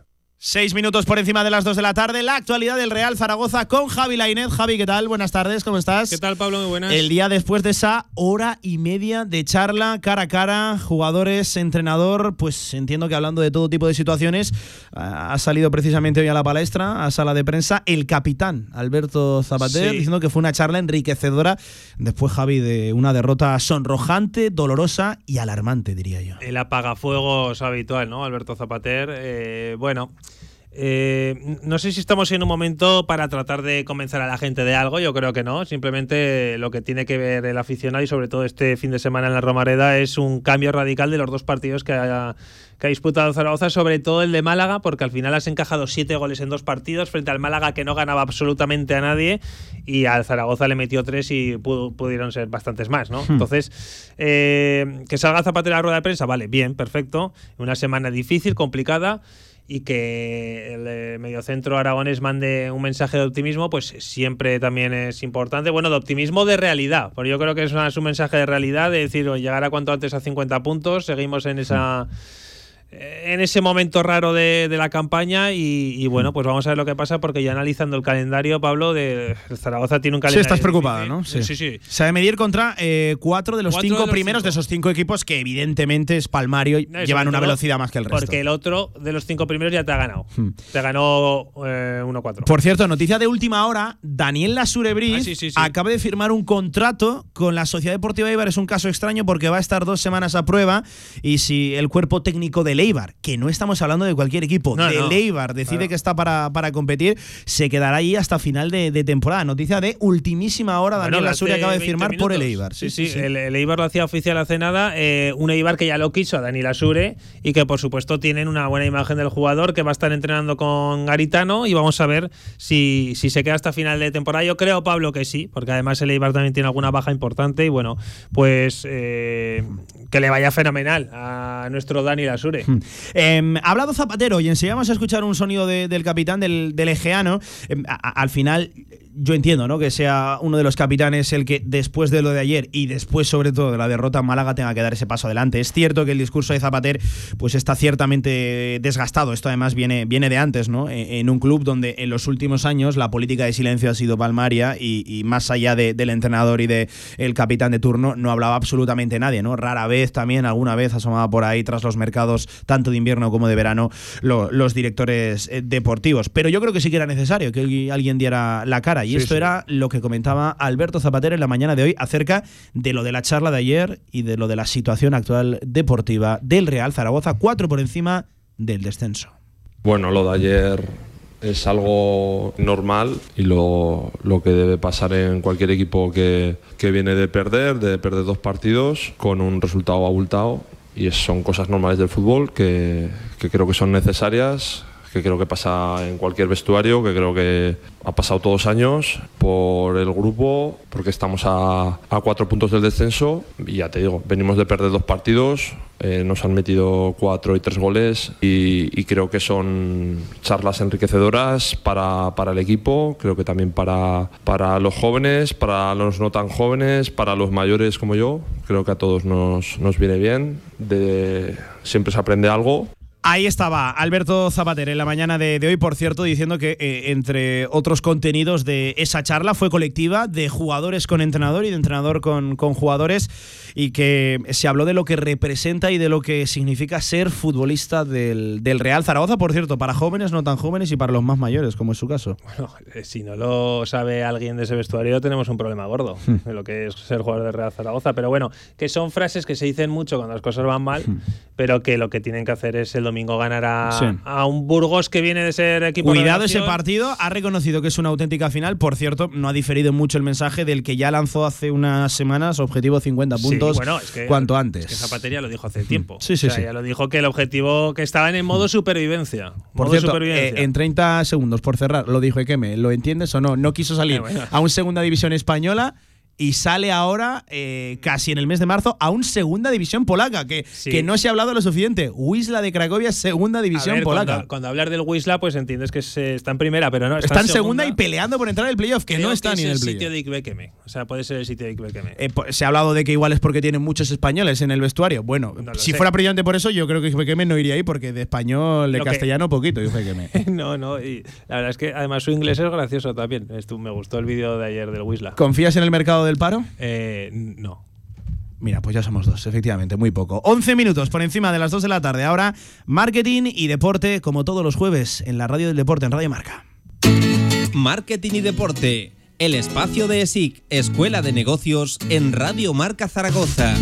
Seis minutos por encima de las dos de la tarde. La actualidad del Real Zaragoza con Javi Lainez. Javi, ¿qué tal? Buenas tardes, ¿cómo estás? ¿Qué tal, Pablo? Muy buenas. El día después de esa hora y media de charla cara a cara, jugadores, entrenador, pues entiendo que hablando de todo tipo de situaciones, ha salido precisamente hoy a la palestra, a sala de prensa, el capitán Alberto Zapater, Sí. diciendo que fue una charla enriquecedora. Después, Javi, de una derrota sonrojante, dolorosa y alarmante, diría yo. El apagafuegos habitual, ¿no? Alberto Zapater. Eh, bueno. Eh, no sé si estamos en un momento para tratar de convencer a la gente de algo, yo creo que no. Simplemente lo que tiene que ver el aficionado y sobre todo este fin de semana en la Romareda es un cambio radical de los dos partidos que ha, que ha disputado Zaragoza, sobre todo el de Málaga, porque al final has encajado siete goles en dos partidos frente al Málaga que no ganaba absolutamente a nadie y al Zaragoza le metió tres y pu- pudieron ser bastantes más, ¿no? Hmm. Entonces, eh, que salga Zapatero a la rueda de prensa, vale, bien, perfecto. Una semana difícil, complicada y que el eh, mediocentro aragonés mande un mensaje de optimismo, pues siempre también es importante. Bueno, de optimismo de realidad, porque yo creo que es, un mensaje de realidad, de decir, llegar a cuanto antes a 50 puntos, seguimos en esa en ese momento raro de, de la campaña y, y, bueno, pues vamos a ver lo que pasa porque ya analizando el calendario, Pablo, de Zaragoza tiene un Sí, calendario. estás preocupada. ¿no? Sí, sí. Se ha de medir contra eh, cuatro de los Cuatro cinco de los primeros cinco. de esos cinco equipos que evidentemente es palmario y No, llevan una velocidad más que el resto. Porque el otro de los cinco primeros ya te ha ganado. Hmm. Te ganó eh, 1-4. Por cierto, noticia de última hora, Daniel Lasurebriz Ah, sí, sí, sí. acaba de firmar un contrato con la Sociedad Deportiva Eibar. Es un caso extraño porque va a estar dos semanas a prueba y si el cuerpo técnico del Eibar, que no estamos hablando de cualquier equipo, No, del no. Eibar decide Claro. que está para, para competir, se quedará ahí hasta final de, de temporada. Noticia de ultimísima hora, Bueno, Daniel Lasure acaba de 20 firmar por el. Eibar. Sí, sí, El, el Eibar lo hacía oficial hace nada. eh, un Eibar que ya lo quiso a Dani Lasure y que por supuesto tienen una buena imagen del jugador que va a estar entrenando con Garitano y vamos a ver si, si se queda hasta final de temporada. Yo creo, Pablo, que sí, porque además el Eibar también tiene alguna baja importante y bueno, pues eh, que le vaya fenomenal a nuestro Dani Lasure. Ha hablado Zapatero y enseñamos a escuchar un sonido de- del capitán del, del a- al final, yo entiendo ¿no? que sea uno de los capitanes el que después de lo de ayer y después sobre todo de la derrota en Málaga tenga que dar ese paso adelante. Es cierto que el discurso de Zapater pues está ciertamente desgastado. Esto además viene, viene de antes, ¿no? Eh, En un club donde en los últimos años la política de silencio ha sido palmaria y, más allá de- del entrenador y del el capitán de turno no hablaba absolutamente nadie, ¿no? Rara vez también, alguna vez asomaba por ahí tras los mercados tanto de invierno como de verano lo- los directores eh, deportivos. Pero yo creo que sí que era necesario que alguien diera la cara. Y Sí, esto sí. era lo que comentaba Alberto Zapatero en la mañana de hoy acerca de lo de la charla de ayer y de lo de la situación actual deportiva del Real Zaragoza, cuatro por encima del descenso. Bueno, lo de ayer es algo normal y lo, lo que debe pasar en cualquier equipo que, que viene de perder, de perder dos partidos con un resultado abultado. Y son cosas normales del fútbol que, que creo que son necesarias, que creo que pasa en cualquier vestuario, que creo que ha pasado todos años por el grupo, porque estamos a, a cuatro puntos del descenso. Y ya te digo, venimos de perder dos partidos, eh, nos han metido cuatro y tres goles y, y creo que son charlas enriquecedoras para, para el equipo, creo que también para, para los jóvenes, para los no tan jóvenes, para los mayores como yo. Creo que a todos nos, nos viene bien, de, siempre se aprende algo. Ahí estaba Alberto Zapater en la mañana de, de hoy, por cierto, diciendo que eh, entre otros contenidos de esa charla fue colectiva de jugadores con entrenador y de entrenador con, con jugadores y que se habló de lo que representa y de lo que significa ser futbolista del, del Real Zaragoza, por cierto, para jóvenes, no tan jóvenes y para los más mayores, como es su caso. Bueno, eh, si no lo sabe alguien de ese vestuario, tenemos un problema gordo Hmm. de lo que es ser jugador de Real Zaragoza. Pero bueno, que son frases que se dicen mucho cuando las cosas van mal, pero que lo que tienen que hacer es el domingo ganar a. Sí. a un Burgos que viene de ser equipo Cuidado ese partido, ha reconocido que es una auténtica final. Por cierto, no ha diferido mucho el mensaje del que ya lanzó hace unas semanas, objetivo 50 Sí, puntos bueno, es que- cuanto antes. Es que Zapatería lo dijo hace tiempo. Sí, sí, O sea, sí. Ya lo dijo que el objetivo que estaban en modo supervivencia. Por modo cierto, supervivencia. eh, en 30 segundos, por cerrar, lo dijo Ekeme, ¿lo entiendes o no? No quiso salir Eh, bueno. a un segunda división española y sale ahora, eh, casi en el mes de marzo, a un segunda división polaca, que, que no se ha hablado lo suficiente. Wisla de Cracovia, segunda A división ver, polaca. Cuando, cuando hablas del Wisla, pues entiendes que se está en primera, pero no. está en segunda y peleando por entrar en el playoff, que Creo no está es ni en el el playoff. sitio de Ikbekeme. O sea, puede ser el sitio de Ikbekeme. Eh, pues, se ha hablado de que igual es porque tienen muchos españoles en el vestuario. Bueno, lo si sé. fuera brillante por eso, yo creo que Ifequeme no iría ahí porque de español, de Lo que- castellano, poquito. Ifequeme. no, no. Y la verdad es que además su inglés es gracioso también. Me gustó el vídeo de ayer del Wisla. ¿Confías en el mercado del paro? Eh, no. Mira, pues ya somos dos, efectivamente, muy poco. 11 minutos por encima de las 2 de la tarde. Ahora, marketing y deporte, como todos los jueves, en la radio del deporte, en Radio Marca. Marketing y Deporte, el espacio de ESIC, Escuela de Negocios, en Radio Marca Zaragoza.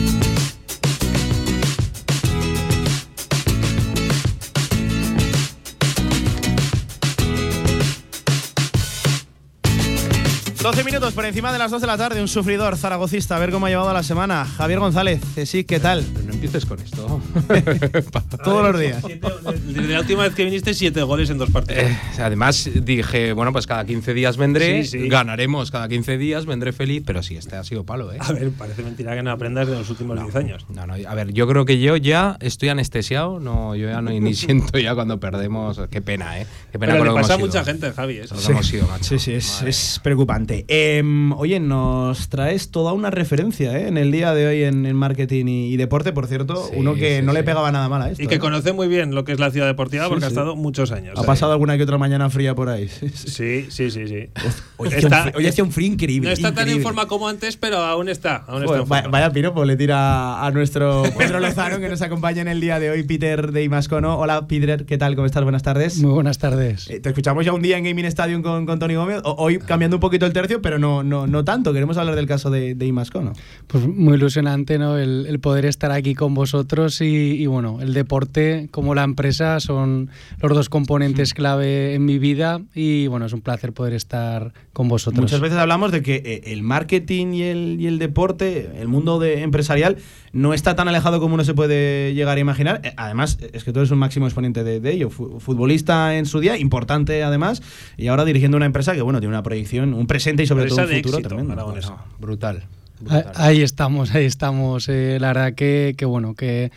12 minutos por encima de las 2 de la tarde, un sufridor zaragocista, a ver cómo ha llevado la semana. Javier González, que sí, ¿qué tal? No empieces con esto. Todos los días. Desde la última vez que viniste, siete goles en dos partidos. Eh, además dije, bueno, pues cada 15 días vendré, Sí, sí. ganaremos cada 15 días, vendré feliz, pero sí, este ha sido palo, ¿eh? A ver, parece mentira que no aprendas de los últimos 10 años. No, no, a ver, yo creo que yo ya estoy anestesiado, no, yo ya no ni siento ya cuando perdemos, qué pena, ¿eh? Qué pena Pero con le pasa a mucha gente, Javi. eso. Lo que hemos sido, macho. Sí, sí, es, es preocupante. Em, oye, nos traes toda una referencia ¿eh? en el día de hoy en, en marketing y, y deporte. Por cierto, Sí, uno que sí, no le pegaba nada mal a esto. Y que ¿eh? conoce muy bien lo que es la ciudad deportiva Sí, porque ha estado muchos años. Ha ahí. pasado alguna que otra mañana fría por ahí. Sí, sí, sí, sí. Hoy hacía un frío- hoy hacía un frío increíble. No está tan en forma como antes, pero aún está. Aún está Joder, en forma. vaya, vaya piropo le tira a nuestro Pedro Lozano que nos acompaña en el día de hoy, Peter de Imascono. Hola, Peter, ¿qué tal? ¿Cómo estás? Buenas tardes. Muy buenas tardes. Eh, te escuchamos ya un día en Gaming Stadium con, con Tony Gómez. O- hoy cambiando un poquito el tercio, pero no, no, no tanto. Queremos hablar del caso de, de Imascono. Pues muy ilusionante, ¿no? El, el poder estar aquí con vosotros y, y, bueno, el deporte como la empresa son los dos componentes clave en mi vida y bueno, es un placer poder estar con vosotros. Muchas veces hablamos de que eh, el marketing y el, y el deporte, el mundo de empresarial, no está tan alejado como uno se puede llegar a imaginar. Eh, Además, es que tú eres un máximo exponente de, de ello. Fu- Futbolista en su día, importante además, y ahora dirigiendo una empresa que bueno tiene una proyección, un presente y sobre todo un futuro éxito, tremendo. aragonesa. Ah, Ahí estamos, ahí estamos. Eh, la verdad que, que bueno, que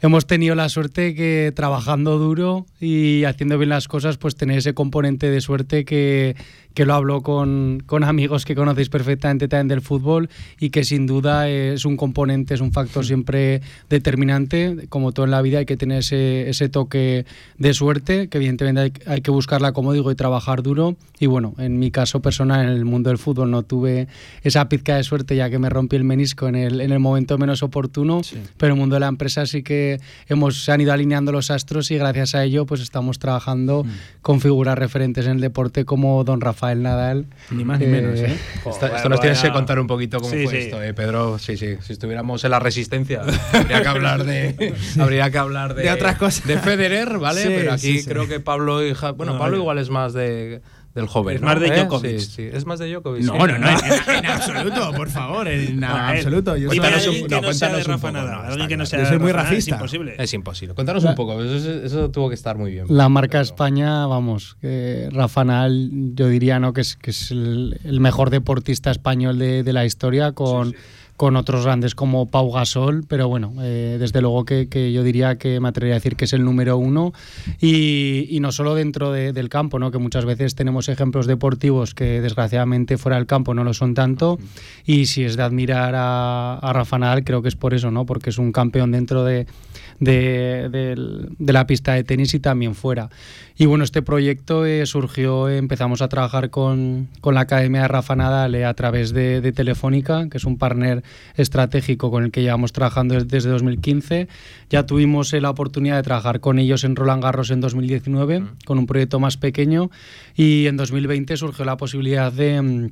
hemos tenido la suerte que trabajando duro y haciendo bien las cosas, pues tener ese componente de suerte que, que lo hablo con, con amigos que conocéis perfectamente también del fútbol y que sin duda es un componente, es un factor siempre determinante. Como todo en la vida hay que tener ese, ese toque de suerte, que evidentemente hay, hay que buscarla, como digo, y trabajar duro. Y bueno, en mi caso personal, en el mundo del fútbol no tuve esa pizca de suerte ya que me rompí el menisco en el, en el momento menos oportuno, pero en el mundo de la empresa sí que hemos, se han ido alineando los astros y gracias a ello pues estamos trabajando con figuras referentes en el deporte como don Rafael Nadal. Ni más ni menos, ¿eh? Esto, esto nos tienes que contar un poquito cómo Sí, fue sí. esto, ¿eh, Pedro? Sí, sí. Si estuviéramos en la resistencia, habría que hablar de, habría que hablar de, De otras cosas. De Federer, ¿vale? Sí, Pero aquí sí, sí. creo que Pablo y Ja- bueno, No, Pablo igual es más de del joven, Es ¿no? más de ¿Eh? Djokovic. Sí, sí. Es más de Djokovic. No, no, no, en, en absoluto, por favor, en absoluto. Yo no, no sea de cuéntanos un Rafa poco, Nadal. no, Alguien está que no claro. sea Yo de soy muy Rafa racista. Es imposible. Es imposible. Cuéntanos un poco, eso, eso tuvo que estar muy bien. La marca España, vamos, que Rafa Nadal, yo diría ¿no? que es, que es el, el mejor deportista español de, de la historia, con, con otros grandes como Pau Gasol, pero bueno, eh, desde luego que, que yo diría que me atrevería a decir que es el número uno, y, y no solo dentro de- del campo, ¿no? que muchas veces tenemos ejemplos deportivos que desgraciadamente fuera del campo no lo son tanto, y si es de admirar a, a Rafa Nadal, creo que es por eso, ¿no? porque es un campeón dentro de, de, de la pista de tenis y también fuera. Y bueno, este proyecto eh, surgió, empezamos a trabajar con, con la Academia de Rafa Nadal eh, a través de, de Telefónica, que es un partner estratégico con el que llevamos trabajando des- desde 2015. Ya tuvimos eh, la oportunidad de trabajar con ellos en Roland Garros en 2019, con un proyecto más pequeño, y en 2020 surgió la posibilidad de...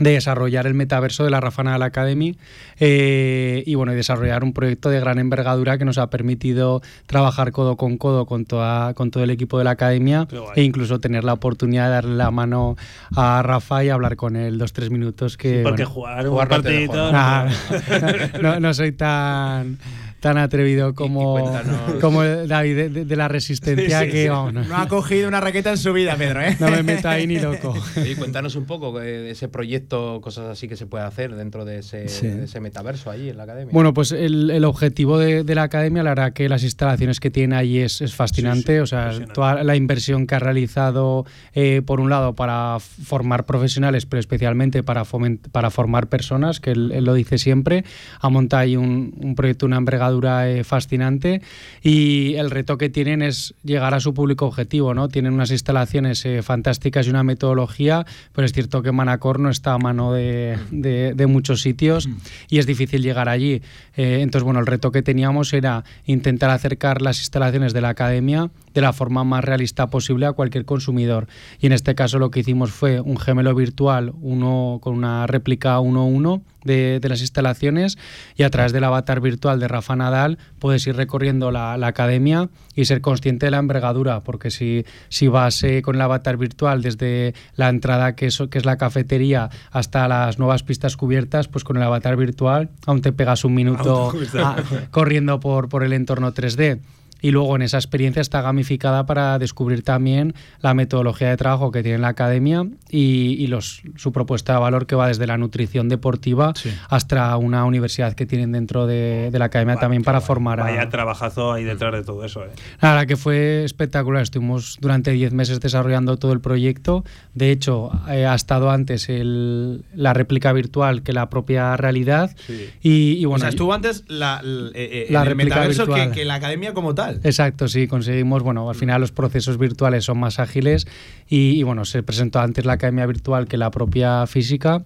de desarrollar el metaverso de la Rafa Nadal Academy eh, y bueno y desarrollar un proyecto de gran envergadura que nos ha permitido trabajar codo con codo con toda con todo el equipo de la academia e incluso tener la oportunidad de darle la mano a Rafa y hablar con él dos tres minutos que Porque bueno, jugar un jugar partidito. no. Ah, no, no soy tan tan atrevido como, cuéntanos. como David de, de- de la resistencia Sí, sí, que sí. vamos, no, No ha cogido una raqueta en su vida, Pedro, ¿eh? no me meto ahí ni loco. Oye, cuéntanos un poco eh, de ese proyecto, cosas así que se puede hacer dentro de ese, Sí. de ese metaverso allí en la academia. Bueno, pues el, el objetivo de, de la academia, la verdad que las instalaciones que tiene allí es, es fascinante. o sea, toda la inversión que ha realizado, eh, por un lado, para formar profesionales, pero especialmente para, foment- para formar personas, que él, él lo dice siempre, ha montado ahí un, un proyecto, una envergadura eh, fascinante. Y el reto que tienen es llegar a su público objetivo, ¿no? Tienen unas instalaciones eh, fantásticas y una metodología, pero es cierto que Manacor no está a mano de, de- de muchos sitios y es difícil llegar allí. Eh, entonces, bueno, el reto que teníamos era intentar acercar las instalaciones de la academia de la forma más realista posible a cualquier consumidor. Y en este caso lo que hicimos fue un gemelo virtual, uno con una réplica 1-1 de, de las instalaciones y a través del avatar virtual de Rafa Nadal puedes ir recorriendo la, la academia y ser consciente de la envergadura, porque si, si vas eh, con el avatar virtual desde la entrada que es, que es la cafetería hasta las nuevas pistas cubiertas, pues con el avatar virtual aún te pegas un minuto corriendo por, por el entorno 3D. Y luego en esa experiencia está gamificada para descubrir también la metodología de trabajo que tiene la academia y, y los, su propuesta de valor que va desde la nutrición deportiva hasta una universidad que tienen dentro de, de la academia también para formar a... Vaya trabajazo ahí detrás de todo eso. ¿eh? La verdad que fue espectacular. Estuvimos durante 10 meses desarrollando todo el proyecto. De hecho, eh, ha estado antes el- la réplica virtual que la propia realidad. Y, y bueno, o sea, estuvo antes la, l- eh, eh, La el réplica metaverso que, virtual. que la academia como tal. Exacto, sí, conseguimos, bueno, al final los procesos virtuales son más ágiles y, y, bueno, se presentó antes la academia virtual que la propia física.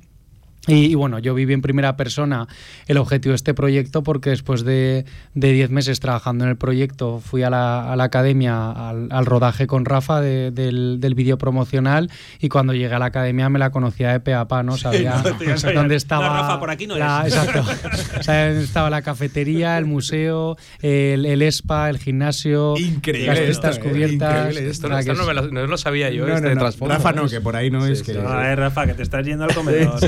Y, y, bueno, yo viví en primera persona el objetivo de este proyecto porque después de de 10 meses trabajando en el proyecto fui a la, a la academia al, al rodaje con Rafa de- del, del vídeo promocional y cuando llegué a la academia me la conocía de pe a pa, ¿no? Sabía no, tú ya sabías. dónde estaba... No, Rafa, por aquí no la- es. Exacto. O sea, dónde estaba la cafetería, el museo, el, el spa, el gimnasio, Increíble las esto, pistas eh, cubiertas. increíble esto. Esto no, es- me lo, no lo sabía yo, No, este no, no. Rafa no, que por ahí no es que- No, eh, Rafa, que te estás yendo al comedor.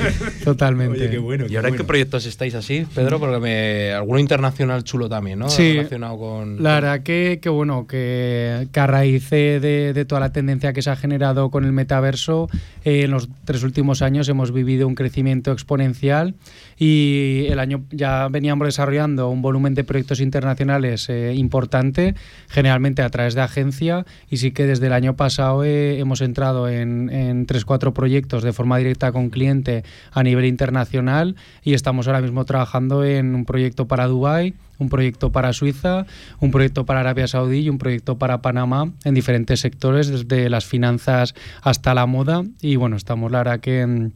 Totalmente. Oye, qué bueno. ¿Y ahora en qué proyectos estáis así, Pedro? Porque me, alguno internacional chulo también, ¿no? Sí, Relacionado con... La verdad que, que bueno, que, que a raíz de, de toda la tendencia que se ha generado con el metaverso, eh, en los tres últimos años hemos vivido un crecimiento exponencial y el año ya veníamos desarrollando un volumen de proyectos internacionales eh, importante, generalmente a través de agencia, y sí que desde el año pasado eh, hemos entrado en, en tres, cuatro proyectos de forma directa con cliente a nivel internacional y estamos ahora mismo trabajando en un proyecto para Dubái, un proyecto para Suiza, un proyecto para Arabia Saudí y un proyecto para Panamá en diferentes sectores, desde las finanzas hasta la moda. Y bueno, estamos la verdad que, mm,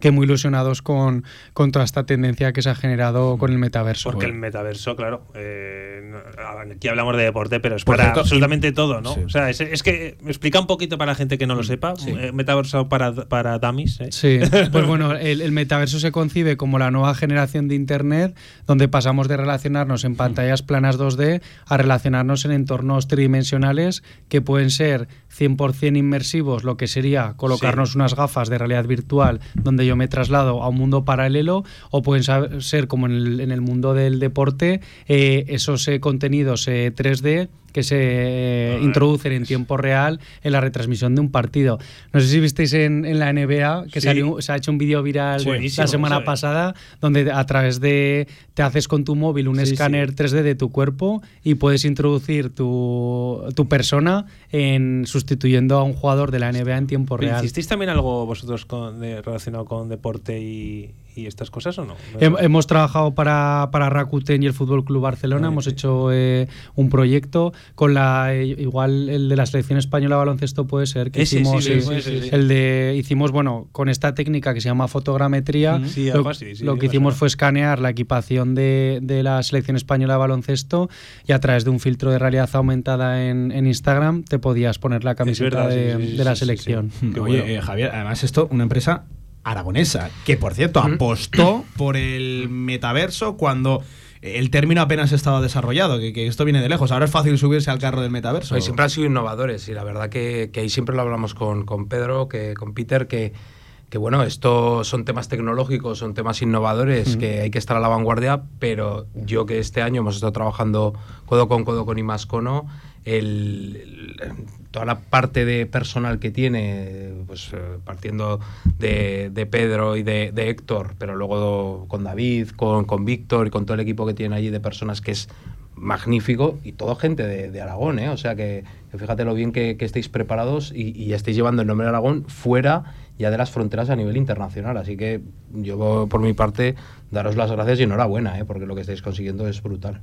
que muy ilusionados con, con toda esta tendencia que se ha generado con el metaverso. Porque el metaverso, claro, eh, aquí hablamos de deporte, pero es para cierto, absolutamente todo, ¿no? sí. O sea, es, es que explica un poquito para la gente que no lo sepa, eh, metaverso para, para dummies. ¿eh? Sí, pues bueno, el, el metaverso se concibe como la nueva generación de Internet, donde pasamos de relacionarnos en pantallas planas 2D a relacionarnos en entornos tridimensionales que pueden ser 100% inmersivos, lo que sería colocarnos unas gafas de realidad virtual donde yo me traslado a un mundo paralelo, o pueden ser como en el, mundo del deporte, eh, esos eh, contenidos eh, 3D que se introducen en tiempo real en la retransmisión de un partido. No sé si visteis en, en la NBA que Sí. salió- se ha hecho un vídeo viral Buenísimo, la semana pasada donde a través de te haces con tu móvil un Sí, escáner 3D de tu cuerpo y puedes introducir tu, tu persona en sustituyendo a un jugador de la NBA en tiempo real. ¿Hicisteis también algo vosotros con- de- relacionado con deporte y, y estas cosas o no? Hem- hemos trabajado para, para Rakuten y el Fútbol Club Barcelona. hemos hecho eh, un proyecto con la eh, igual el de la selección española de baloncesto puede ser que Ese hicimos sí, sí, el de hicimos bueno con esta técnica que se llama fotogrametría. Lo, lo que hicimos fue escanear la equipación de, de la selección española de baloncesto y a través de un filtro de realidad aumentada en, en Instagram te podías poner la camiseta verdad, de, de la selección. Oye, eh, Javier, además esto, una empresa aragonesa, que por cierto apostó por el metaverso cuando el término apenas estaba desarrollado, que, que esto viene de lejos. Ahora es fácil subirse al carro del metaverso. Pues siempre han sido innovadores y la verdad que, que ahí siempre lo hablamos con, con Pedro, que, con Peter, que, que bueno, esto son temas tecnológicos, son temas innovadores, Mm. que hay que estar a la vanguardia, pero yo que este año hemos estado trabajando codo con codo con Imascono, el, el- toda la parte de personal que tiene, pues eh, partiendo de, de Pedro y de, de Héctor, pero luego con David, con, con Víctor y con todo el equipo que tiene allí de personas que es magnífico y todo gente de, Aragón, ¿eh? O sea que, fíjate lo bien que, que estéis preparados y, y estéis llevando el nombre de Aragón fuera ya de las fronteras a nivel internacional. Así que yo, por mi parte, daros las gracias y enhorabuena, ¿eh? Porque lo que estáis consiguiendo es brutal.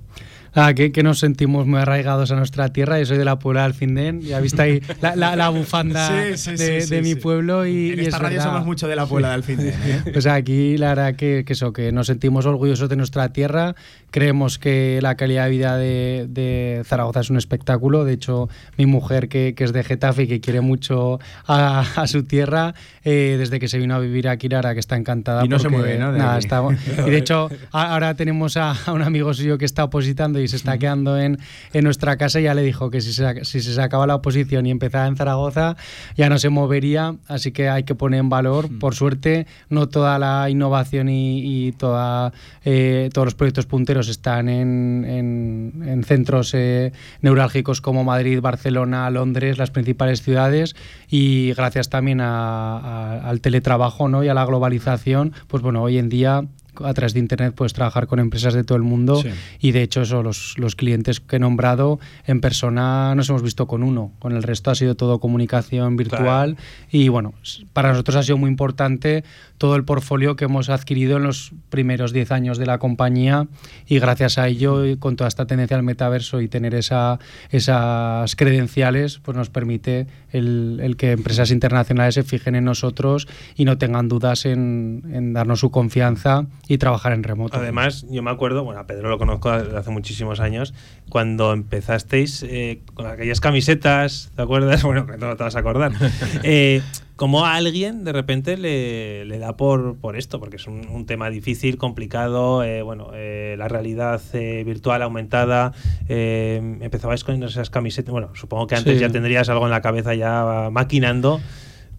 Ah, que, que nos sentimos muy arraigados a nuestra tierra. Yo soy de la Puebla del Alfindén. Ya viste ahí la, la- la bufanda Sí, sí, de, sí, de mi pueblo. Y, En y esta es radio verdad. somos mucho de la Puebla del Alfindén, ¿eh? Pues aquí la verdad que, que eso, que nos sentimos orgullosos de nuestra tierra. Creemos que la calidad de vida de, de Zaragoza es un espectáculo. De hecho, mi mujer, que, que es de Getafe y que quiere mucho a, a su tierra, eh, desde que se vino a vivir aquí, la verdad que está encantada. Y no se porque, mueve, ¿no? De nada, está- Y de hecho, ahora tenemos a, a un amigo suyo que está opositando y se está quedando en, en nuestra casa. y Ya le dijo que si se, si se sacaba la oposición y empezaba en Zaragoza, ya no se movería. Así que hay que poner en valor. Por suerte, no toda la innovación y, y toda, eh, todos los proyectos punteros están en, en- en centros eh, neurálgicos como Madrid, Barcelona, Londres, las principales ciudades. Y gracias también a- a- al teletrabajo ¿no? y a la globalización, pues bueno, hoy en día a través de internet puedes trabajar con empresas de todo el mundo Sí. y de hecho eso los, los clientes que he nombrado en persona nos hemos visto con uno con el resto ha sido todo comunicación virtual y bueno para nosotros ha sido muy importante todo el portfolio que hemos adquirido en los primeros 10 años de la compañía y gracias a ello y con toda esta tendencia al metaverso y tener esa, esas credenciales pues nos permite el, el que empresas internacionales se fijen en nosotros y no tengan dudas en, en darnos su confianza y trabajar en remoto. Además, yo me acuerdo, bueno, a Pedro lo conozco desde hace muchísimos años, cuando empezasteis eh, con aquellas camisetas, ¿te acuerdas? Bueno, que no te vas a acordar. Eh, como a alguien de repente le, le da por, por esto, porque es un, un tema difícil, complicado, eh, bueno, eh, la realidad eh, virtual aumentada, eh, empezabais con esas camisetas, bueno, supongo que antes Sí. ya tendrías algo en la cabeza ya maquinando,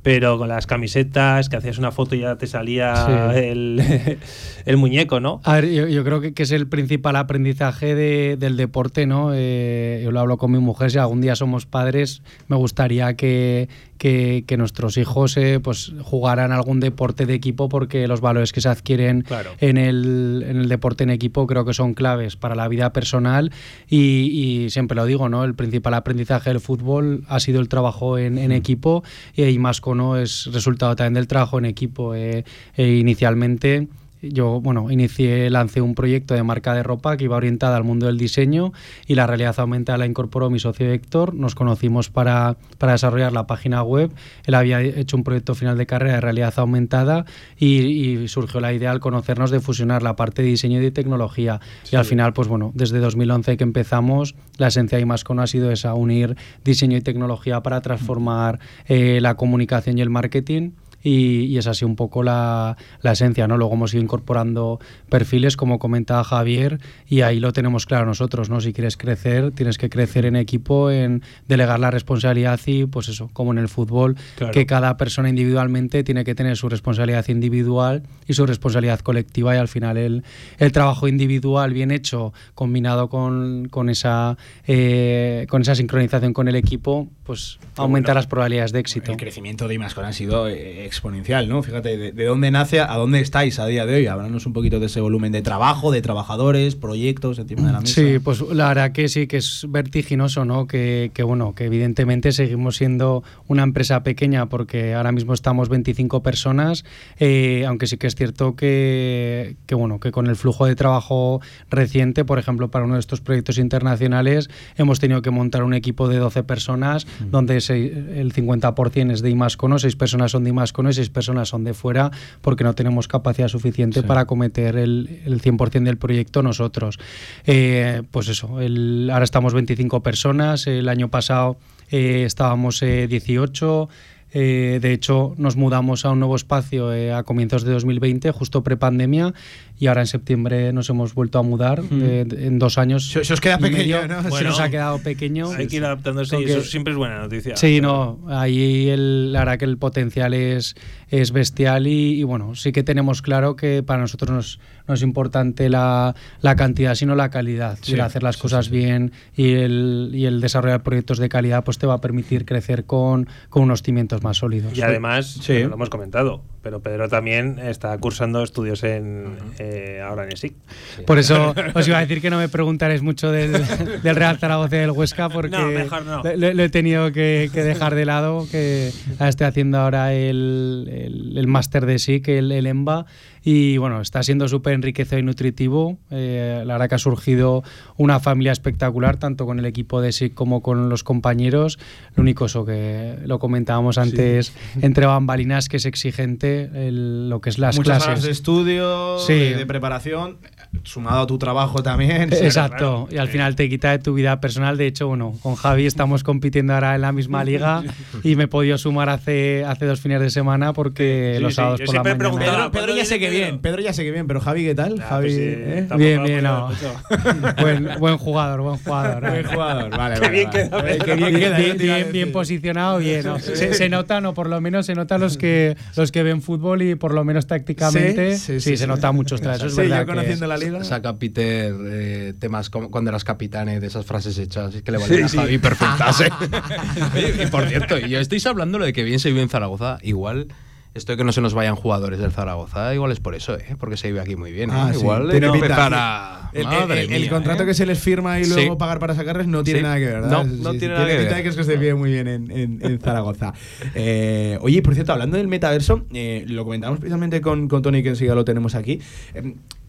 pero con las camisetas, que hacías una foto y ya te salía Sí. el, el muñeco, ¿no? A ver, yo, yo creo que, que es el principal aprendizaje de- del deporte, ¿no? Eh, yo lo hablo con mi mujer, si algún día somos padres, me gustaría que, que- que nuestros hijos eh, pues jugaran algún deporte de equipo porque los valores que se adquieren Claro. en, el, en el deporte en equipo creo que son claves para la vida personal y, y siempre lo digo, ¿no? El principal aprendizaje del fútbol ha sido el trabajo en, en equipo y más no es resultado también del trabajo en equipo. Eh, eh, inicialmente yo, bueno, inicié, lancé un proyecto de marca de ropa que iba orientada al mundo del diseño y la realidad aumentada la incorporó mi socio Héctor. Nos conocimos para, para desarrollar la página web. Él había hecho un proyecto final de carrera de realidad aumentada y, y surgió la idea al conocernos de fusionar la parte de diseño y de tecnología. Y al final, pues bueno, desde 2011 que empezamos, la esencia de Imascono ha sido esa, unir diseño y tecnología para transformar eh, la comunicación y el marketing y, y es así un poco la, la, esencia, ¿no? Luego hemos ido incorporando perfiles, como comentaba Javier, y ahí lo tenemos claro nosotros, ¿no? Si quieres crecer, tienes que crecer en equipo, en delegar la responsabilidad y, pues eso, como en el fútbol, Claro. que cada persona individualmente tiene que tener su responsabilidad individual y su responsabilidad colectiva y al final el, el trabajo individual bien hecho, combinado con, con esa, eh, con esa sincronización con el equipo, pues aumenta bueno, las probabilidades de éxito. El crecimiento de Imascon ha sido eh, exponencial, ¿no? Fíjate, de, de dónde nace a dónde estáis a día de hoy. Háblanos un poquito de ese volumen de trabajo, de trabajadores, proyectos encima de la mesa. Sí, pues la verdad que sí, que es vertiginoso, ¿no? Que, que, bueno, que evidentemente seguimos siendo una empresa pequeña porque ahora mismo estamos 25 personas, eh, aunque sí que es cierto que, que, bueno, que con el flujo de trabajo reciente, por ejemplo, para uno de estos proyectos internacionales, hemos tenido que montar un equipo de 12 personas, donde se- el 50% es de Imascono, 6 personas son de Imascono y 6 personas son de fuera, porque no tenemos capacidad suficiente Sí. para acometer el, el 100% del proyecto nosotros. Eh, pues eso, el- ahora estamos 25 personas, el año pasado eh, estábamos eh, 18. eh, de hecho, nos mudamos a un nuevo espacio eh, a comienzos de 2020, justo prepandemia, y ahora en septiembre nos hemos vuelto a mudar. Eh, en dos años. Se- se os queda pequeño, medio, ¿no? Se Bueno, nos ha quedado pequeño. Hay que ir adaptándose y eso siempre es buena noticia. Sí, no, ahí el, la verdad que el potencial es, es bestial y, y bueno, sí que tenemos claro que para nosotros nos- no es importante la, la cantidad, sino la calidad. Sí, el hacer las cosas bien y el, y el desarrollar proyectos de calidad pues te va a permitir crecer con, con unos cimientos más sólidos. Y además, bueno, lo hemos comentado, pero Pedro también está cursando estudios en eh, ahora en ESIC. Por eso os iba a decir que no me preguntaréis mucho del, del Real Zaragoza y del Huesca porque No, mejor no. Lo, lo he tenido que, que dejar de lado, que estoy haciendo ahora el, el, el máster de SIC, el, el EMBA, y bueno, está siendo súper enriquecedor y nutritivo. Eh, la verdad que ha surgido una familia espectacular, tanto con el equipo de SIC como con los compañeros. Lo único eso que lo comentábamos antes, entre bambalinas, que es exigente el- lo que es las Muchas clases. horas de estudio, Sí. de, de preparación. Sumado a tu trabajo también. Exacto, y al final te quita de tu vida personal. De hecho, bueno, con Javi estamos compitiendo ahora en la misma liga y me he podido sumar hace, hace dos fines de semana porque Sí, los sí, sábados yo por la mañana. Pedro, Pedro ya sé que bien, Pedro ya sé que bien, pero Javi, ¿qué tal? Javi, ¿eh? Bien, bien, no. buen, buen jugador, buen jugador. ¿eh? Buen jugador, vale, Qué vale, bien vale. queda, Eh, qué bien bien, queda, bien, yo bien- bien posicionado, bien. ¿no? Sí. Se, se nota, no, por lo menos se nota los que los que ven fútbol y por lo menos tácticamente, sí, se nota mucho. Eso es verdad. Que- Saca Peter eh, temas como cuando eras capitán de esas frases hechas que le valían Sí, a sí. Javi perfectas. ¿eh? Oye, y por cierto, y estáis hablando de que bien se vive en Zaragoza. Igual esto de que no se nos vayan jugadores del Zaragoza, igual es por eso, ¿eh? porque se vive aquí muy bien. ¿eh? Ah, sí, igual tiene hay que pinta. empezar a. El, el- el mía, contrato ¿eh? que se les firma y luego Sí. pagar para sacarles no tiene Sí. nada que ver, ¿verdad? No, Sí, no sí, tiene nada que ver. de que es que se vive muy bien en, en- en Zaragoza. Eh, oye, por cierto, hablando del metaverso, eh, lo comentamos precisamente con, con Tony, que enseguida lo tenemos aquí.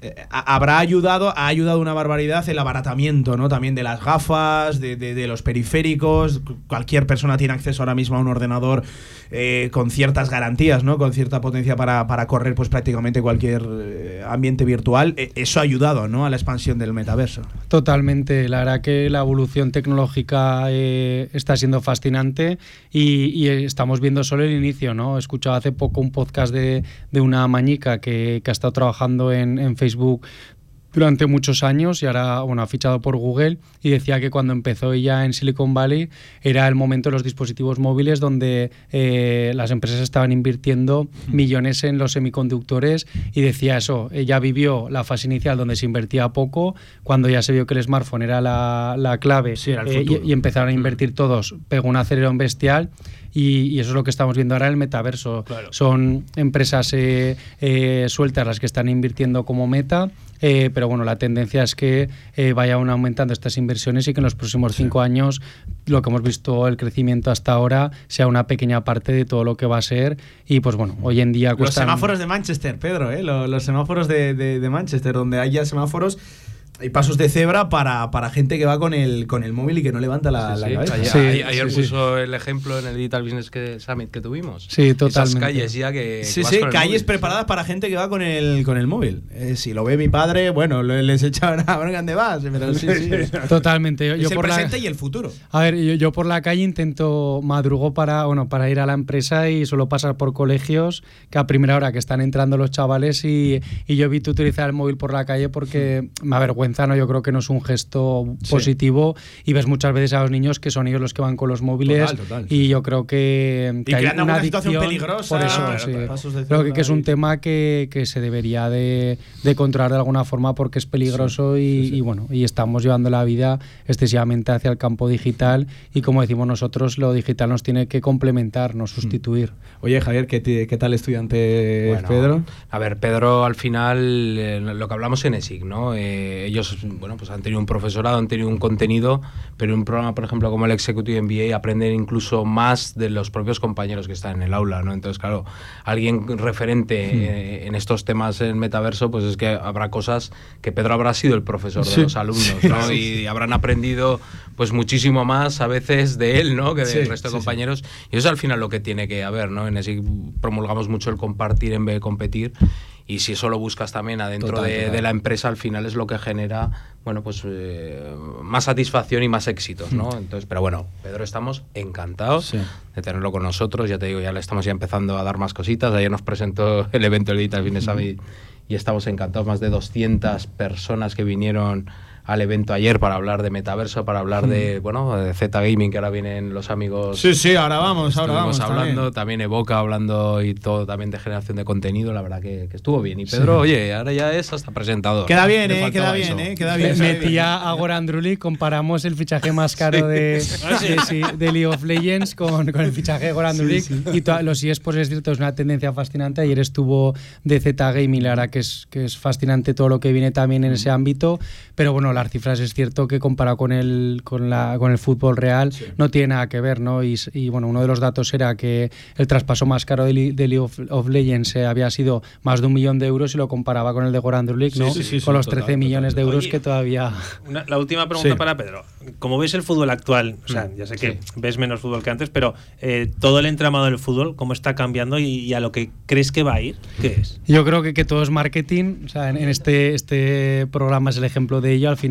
Eh, ha- habrá ayudado, ha ayudado una barbaridad el abaratamiento, ¿no? También de las gafas, de, de- de los periféricos. Cualquier persona tiene acceso ahora mismo a un ordenador eh, con ciertas garantías, ¿no? Con cierta potencia para, para correr, pues prácticamente cualquier eh, ambiente virtual. Eh, eso ha ayudado, ¿no? A la expansión del metaverso. Totalmente, la verdad que la evolución tecnológica eh, está siendo fascinante y, y estamos viendo solo el inicio, ¿no? He escuchado hace poco un podcast de, de una mañica que, que ha estado trabajando en, en Facebook durante muchos años y ahora bueno, ha fichado por Google y decía que cuando empezó ella en Silicon Valley era el momento de los dispositivos móviles donde eh, las empresas estaban invirtiendo millones en los semiconductores y decía eso, ella vivió la fase inicial donde se invertía poco, cuando ya se vio que el smartphone era la, la clave era el eh, y, y empezaron a invertir todos, pegó un acelerón bestial y, y eso es lo que estamos viendo ahora en el metaverso. Son empresas eh, eh, sueltas las que están invirtiendo como meta, eh, pero bueno, la tendencia es que eh, vayan aumentando estas inversiones y que en los próximos cinco años lo que hemos visto, el crecimiento hasta ahora, sea una pequeña parte de todo lo que va a ser. Y pues bueno, hoy en día Los cuestan- semáforos de Manchester, Pedro, ¿eh? Los, los semáforos de, de- de Manchester, donde hay ya semáforos y pasos de cebra para, para gente que va con el, con el móvil y que no levanta la, Sí, la sí. cabeza. Ayer, Sí, ayer- puso el ejemplo en el Digital Business que- Summit que tuvimos. Sí, Esas totalmente. calles ya que. Sí, sí, calles móvil. preparadas para gente que va con el, con el móvil. Eh, si lo ve mi padre, bueno, le- les echa una bronca de vas, pero sí, sí. Totalmente. Yo, Es yo el por la- presente y el futuro. A ver, yo, yo por la calle intento madrugo para, bueno, para ir a la empresa y suelo pasar por colegios que a primera hora que están entrando los chavales y, y yo evito utilizar el móvil por la calle porque me avergüenza, ¿no? Yo creo que no es un gesto Sí. positivo y ves muchas veces a los niños que son ellos los que van con los móviles Total, total, y yo creo que, que Y hay una situación peligrosa, por eso, claro, sí. claro, pasos de Creo que, que es un tema que, que se debería de, de controlar de alguna forma porque es peligroso y, y bueno, y estamos llevando la vida excesivamente hacia el campo digital y como decimos nosotros, lo digital nos tiene que complementar, no sustituir. Oye, Javier, ¿qué, qué tal estudiante Bueno, Pedro? A ver, Pedro, al final, eh, lo que hablamos en ESIC, ¿no? Eh, ellos, bueno, pues han tenido un profesorado, han tenido un contenido, pero en un programa, por ejemplo, como el Executive MBA, aprenden incluso más de los propios compañeros que están en el aula, ¿no? Entonces, claro, alguien referente eh, en estos temas en metaverso, pues es que habrá cosas que Pedro habrá sido el profesor de Sí. los alumnos, ¿no? Sí. Y habrán aprendido, pues, muchísimo más a veces de él, ¿no? Que del Sí, resto de sí, sí. compañeros. Y eso es al final lo que tiene que haber, ¿no? En ESIC promulgamos mucho el compartir en vez de competir. Y si eso lo buscas también adentro Total, de, total. de la empresa, al final es lo que genera, bueno, pues eh, más satisfacción y más éxitos, ¿no? Entonces, pero bueno, Pedro, estamos encantados de tenerlo con nosotros. Ya te digo, ya le estamos ya empezando a dar más cositas. Ayer nos presentó el evento del Digital Business Summit y estamos encantados. Más de 200 personas que vinieron al evento ayer para hablar de metaverso, para hablar de, bueno, de Z Gaming, que ahora vienen los amigos. Sí, sí, ahora vamos, ahora vamos. hablando, también. también. Evoca hablando y todo también de generación de contenido, la verdad que, que estuvo bien. Y Pedro, Sí. oye, ahora ya es hasta presentador. Queda bien, eh, queda bien, eso. eh, queda bien. Metía a Goran Drulli, comparamos el fichaje más caro de, Ah, sí. de, sí, de League of Legends con, con el fichaje de Goran Sí, Drulli. sí. Y to- los eSports es cierto, es una tendencia fascinante. Ayer estuvo de Z Gaming, la verdad que es, que es fascinante todo lo que viene también en ese ámbito. Pero bueno, las cifras es cierto que comparado con el, con la, con el fútbol real no tiene nada que ver, ¿no? Y, y, bueno, uno de los datos era que el traspaso más caro de, Li- de League of, of Legends eh, había sido más de un millón de euros y lo comparaba con el de Goran League, Sí, ¿no? sí, sí, con sí, los total, 13 millones de euros Oye, que todavía... Una- la última pregunta Sí. para Pedro. Como ves el fútbol actual, o sea, ya sé que ves menos fútbol que antes, pero eh, todo el entramado del fútbol, ¿cómo está cambiando y, y a lo que crees que va a ir? ¿Qué es? Yo creo que, que todo es marketing. O sea, en, en este, este programa es el ejemplo de ello. Al final,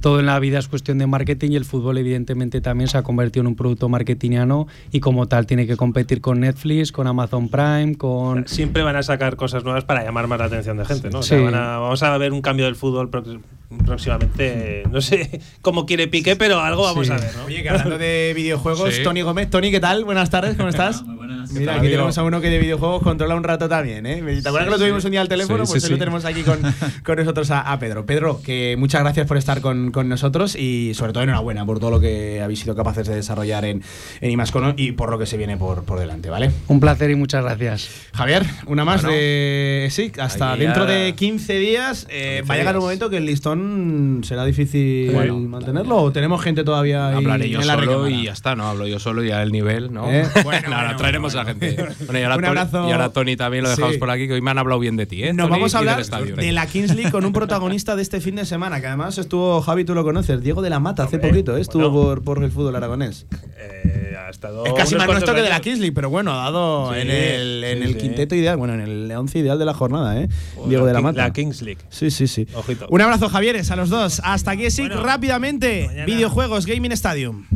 todo en la vida es cuestión de marketing y el fútbol, evidentemente, también se ha convertido en un producto marketingiano y, como tal, tiene que competir con Netflix, con Amazon Prime, con. Siempre van a sacar cosas nuevas para llamar más la atención de gente, ¿no? O sea, Sí. van a- vamos a ver un cambio del fútbol próximamente. No sé cómo quiere Piqué, pero algo vamos Sí. a ver, ¿no? Oye, que hablando de videojuegos, Sí. Tony Gómez. Tony, ¿qué tal? Buenas tardes, ¿cómo estás? Mira, aquí tenemos a uno que de videojuegos controla un rato también, ¿eh? ¿Te acuerdas que lo tuvimos un día al teléfono? Sí, pues sí, hoy lo tenemos aquí con, con nosotros a, a Pedro. Pedro, que muchas gracias por estar con, con nosotros y sobre todo enhorabuena por todo lo que habéis sido capaces de desarrollar en, en Imascono y por lo que se viene por, por delante, ¿vale? Un placer y muchas gracias. Javier, una más Bueno. de. Sí, hasta dentro de 15 días eh, 15 va a llegar un momento que el listón será difícil Bueno. mantenerlo o tenemos gente todavía ahí Hablaré yo en la solo y ya está, ¿no? Hablo yo solo y ya el nivel, ¿no? ¿Eh? Bueno, ahora traeremos a gente. Bueno, y ahora, Un Tony, abrazo. y ahora Tony también lo dejamos Sí. por aquí, que hoy me han hablado bien de ti, ¿eh? Nos Tony, vamos a hablar estadio. de la Kings League con un protagonista de este fin de semana, que además estuvo, Javi, tú lo conoces, Diego de la Mata, hace poquito, ¿eh? estuvo por, por el fútbol aragonés. Eh, ha estado Es casi más nuestro que de la años. Kings League, pero bueno, ha dado Sí, en el, en sí, el sí. quinteto ideal, bueno, en el once ideal de la jornada, ¿eh? Diego de la Mata. la Kings League. Sí, sí, sí. Ojito. Un abrazo, Javieres, a los dos. Hasta aquí, sí, rápidamente. Videojuegos, Gaming Stadium.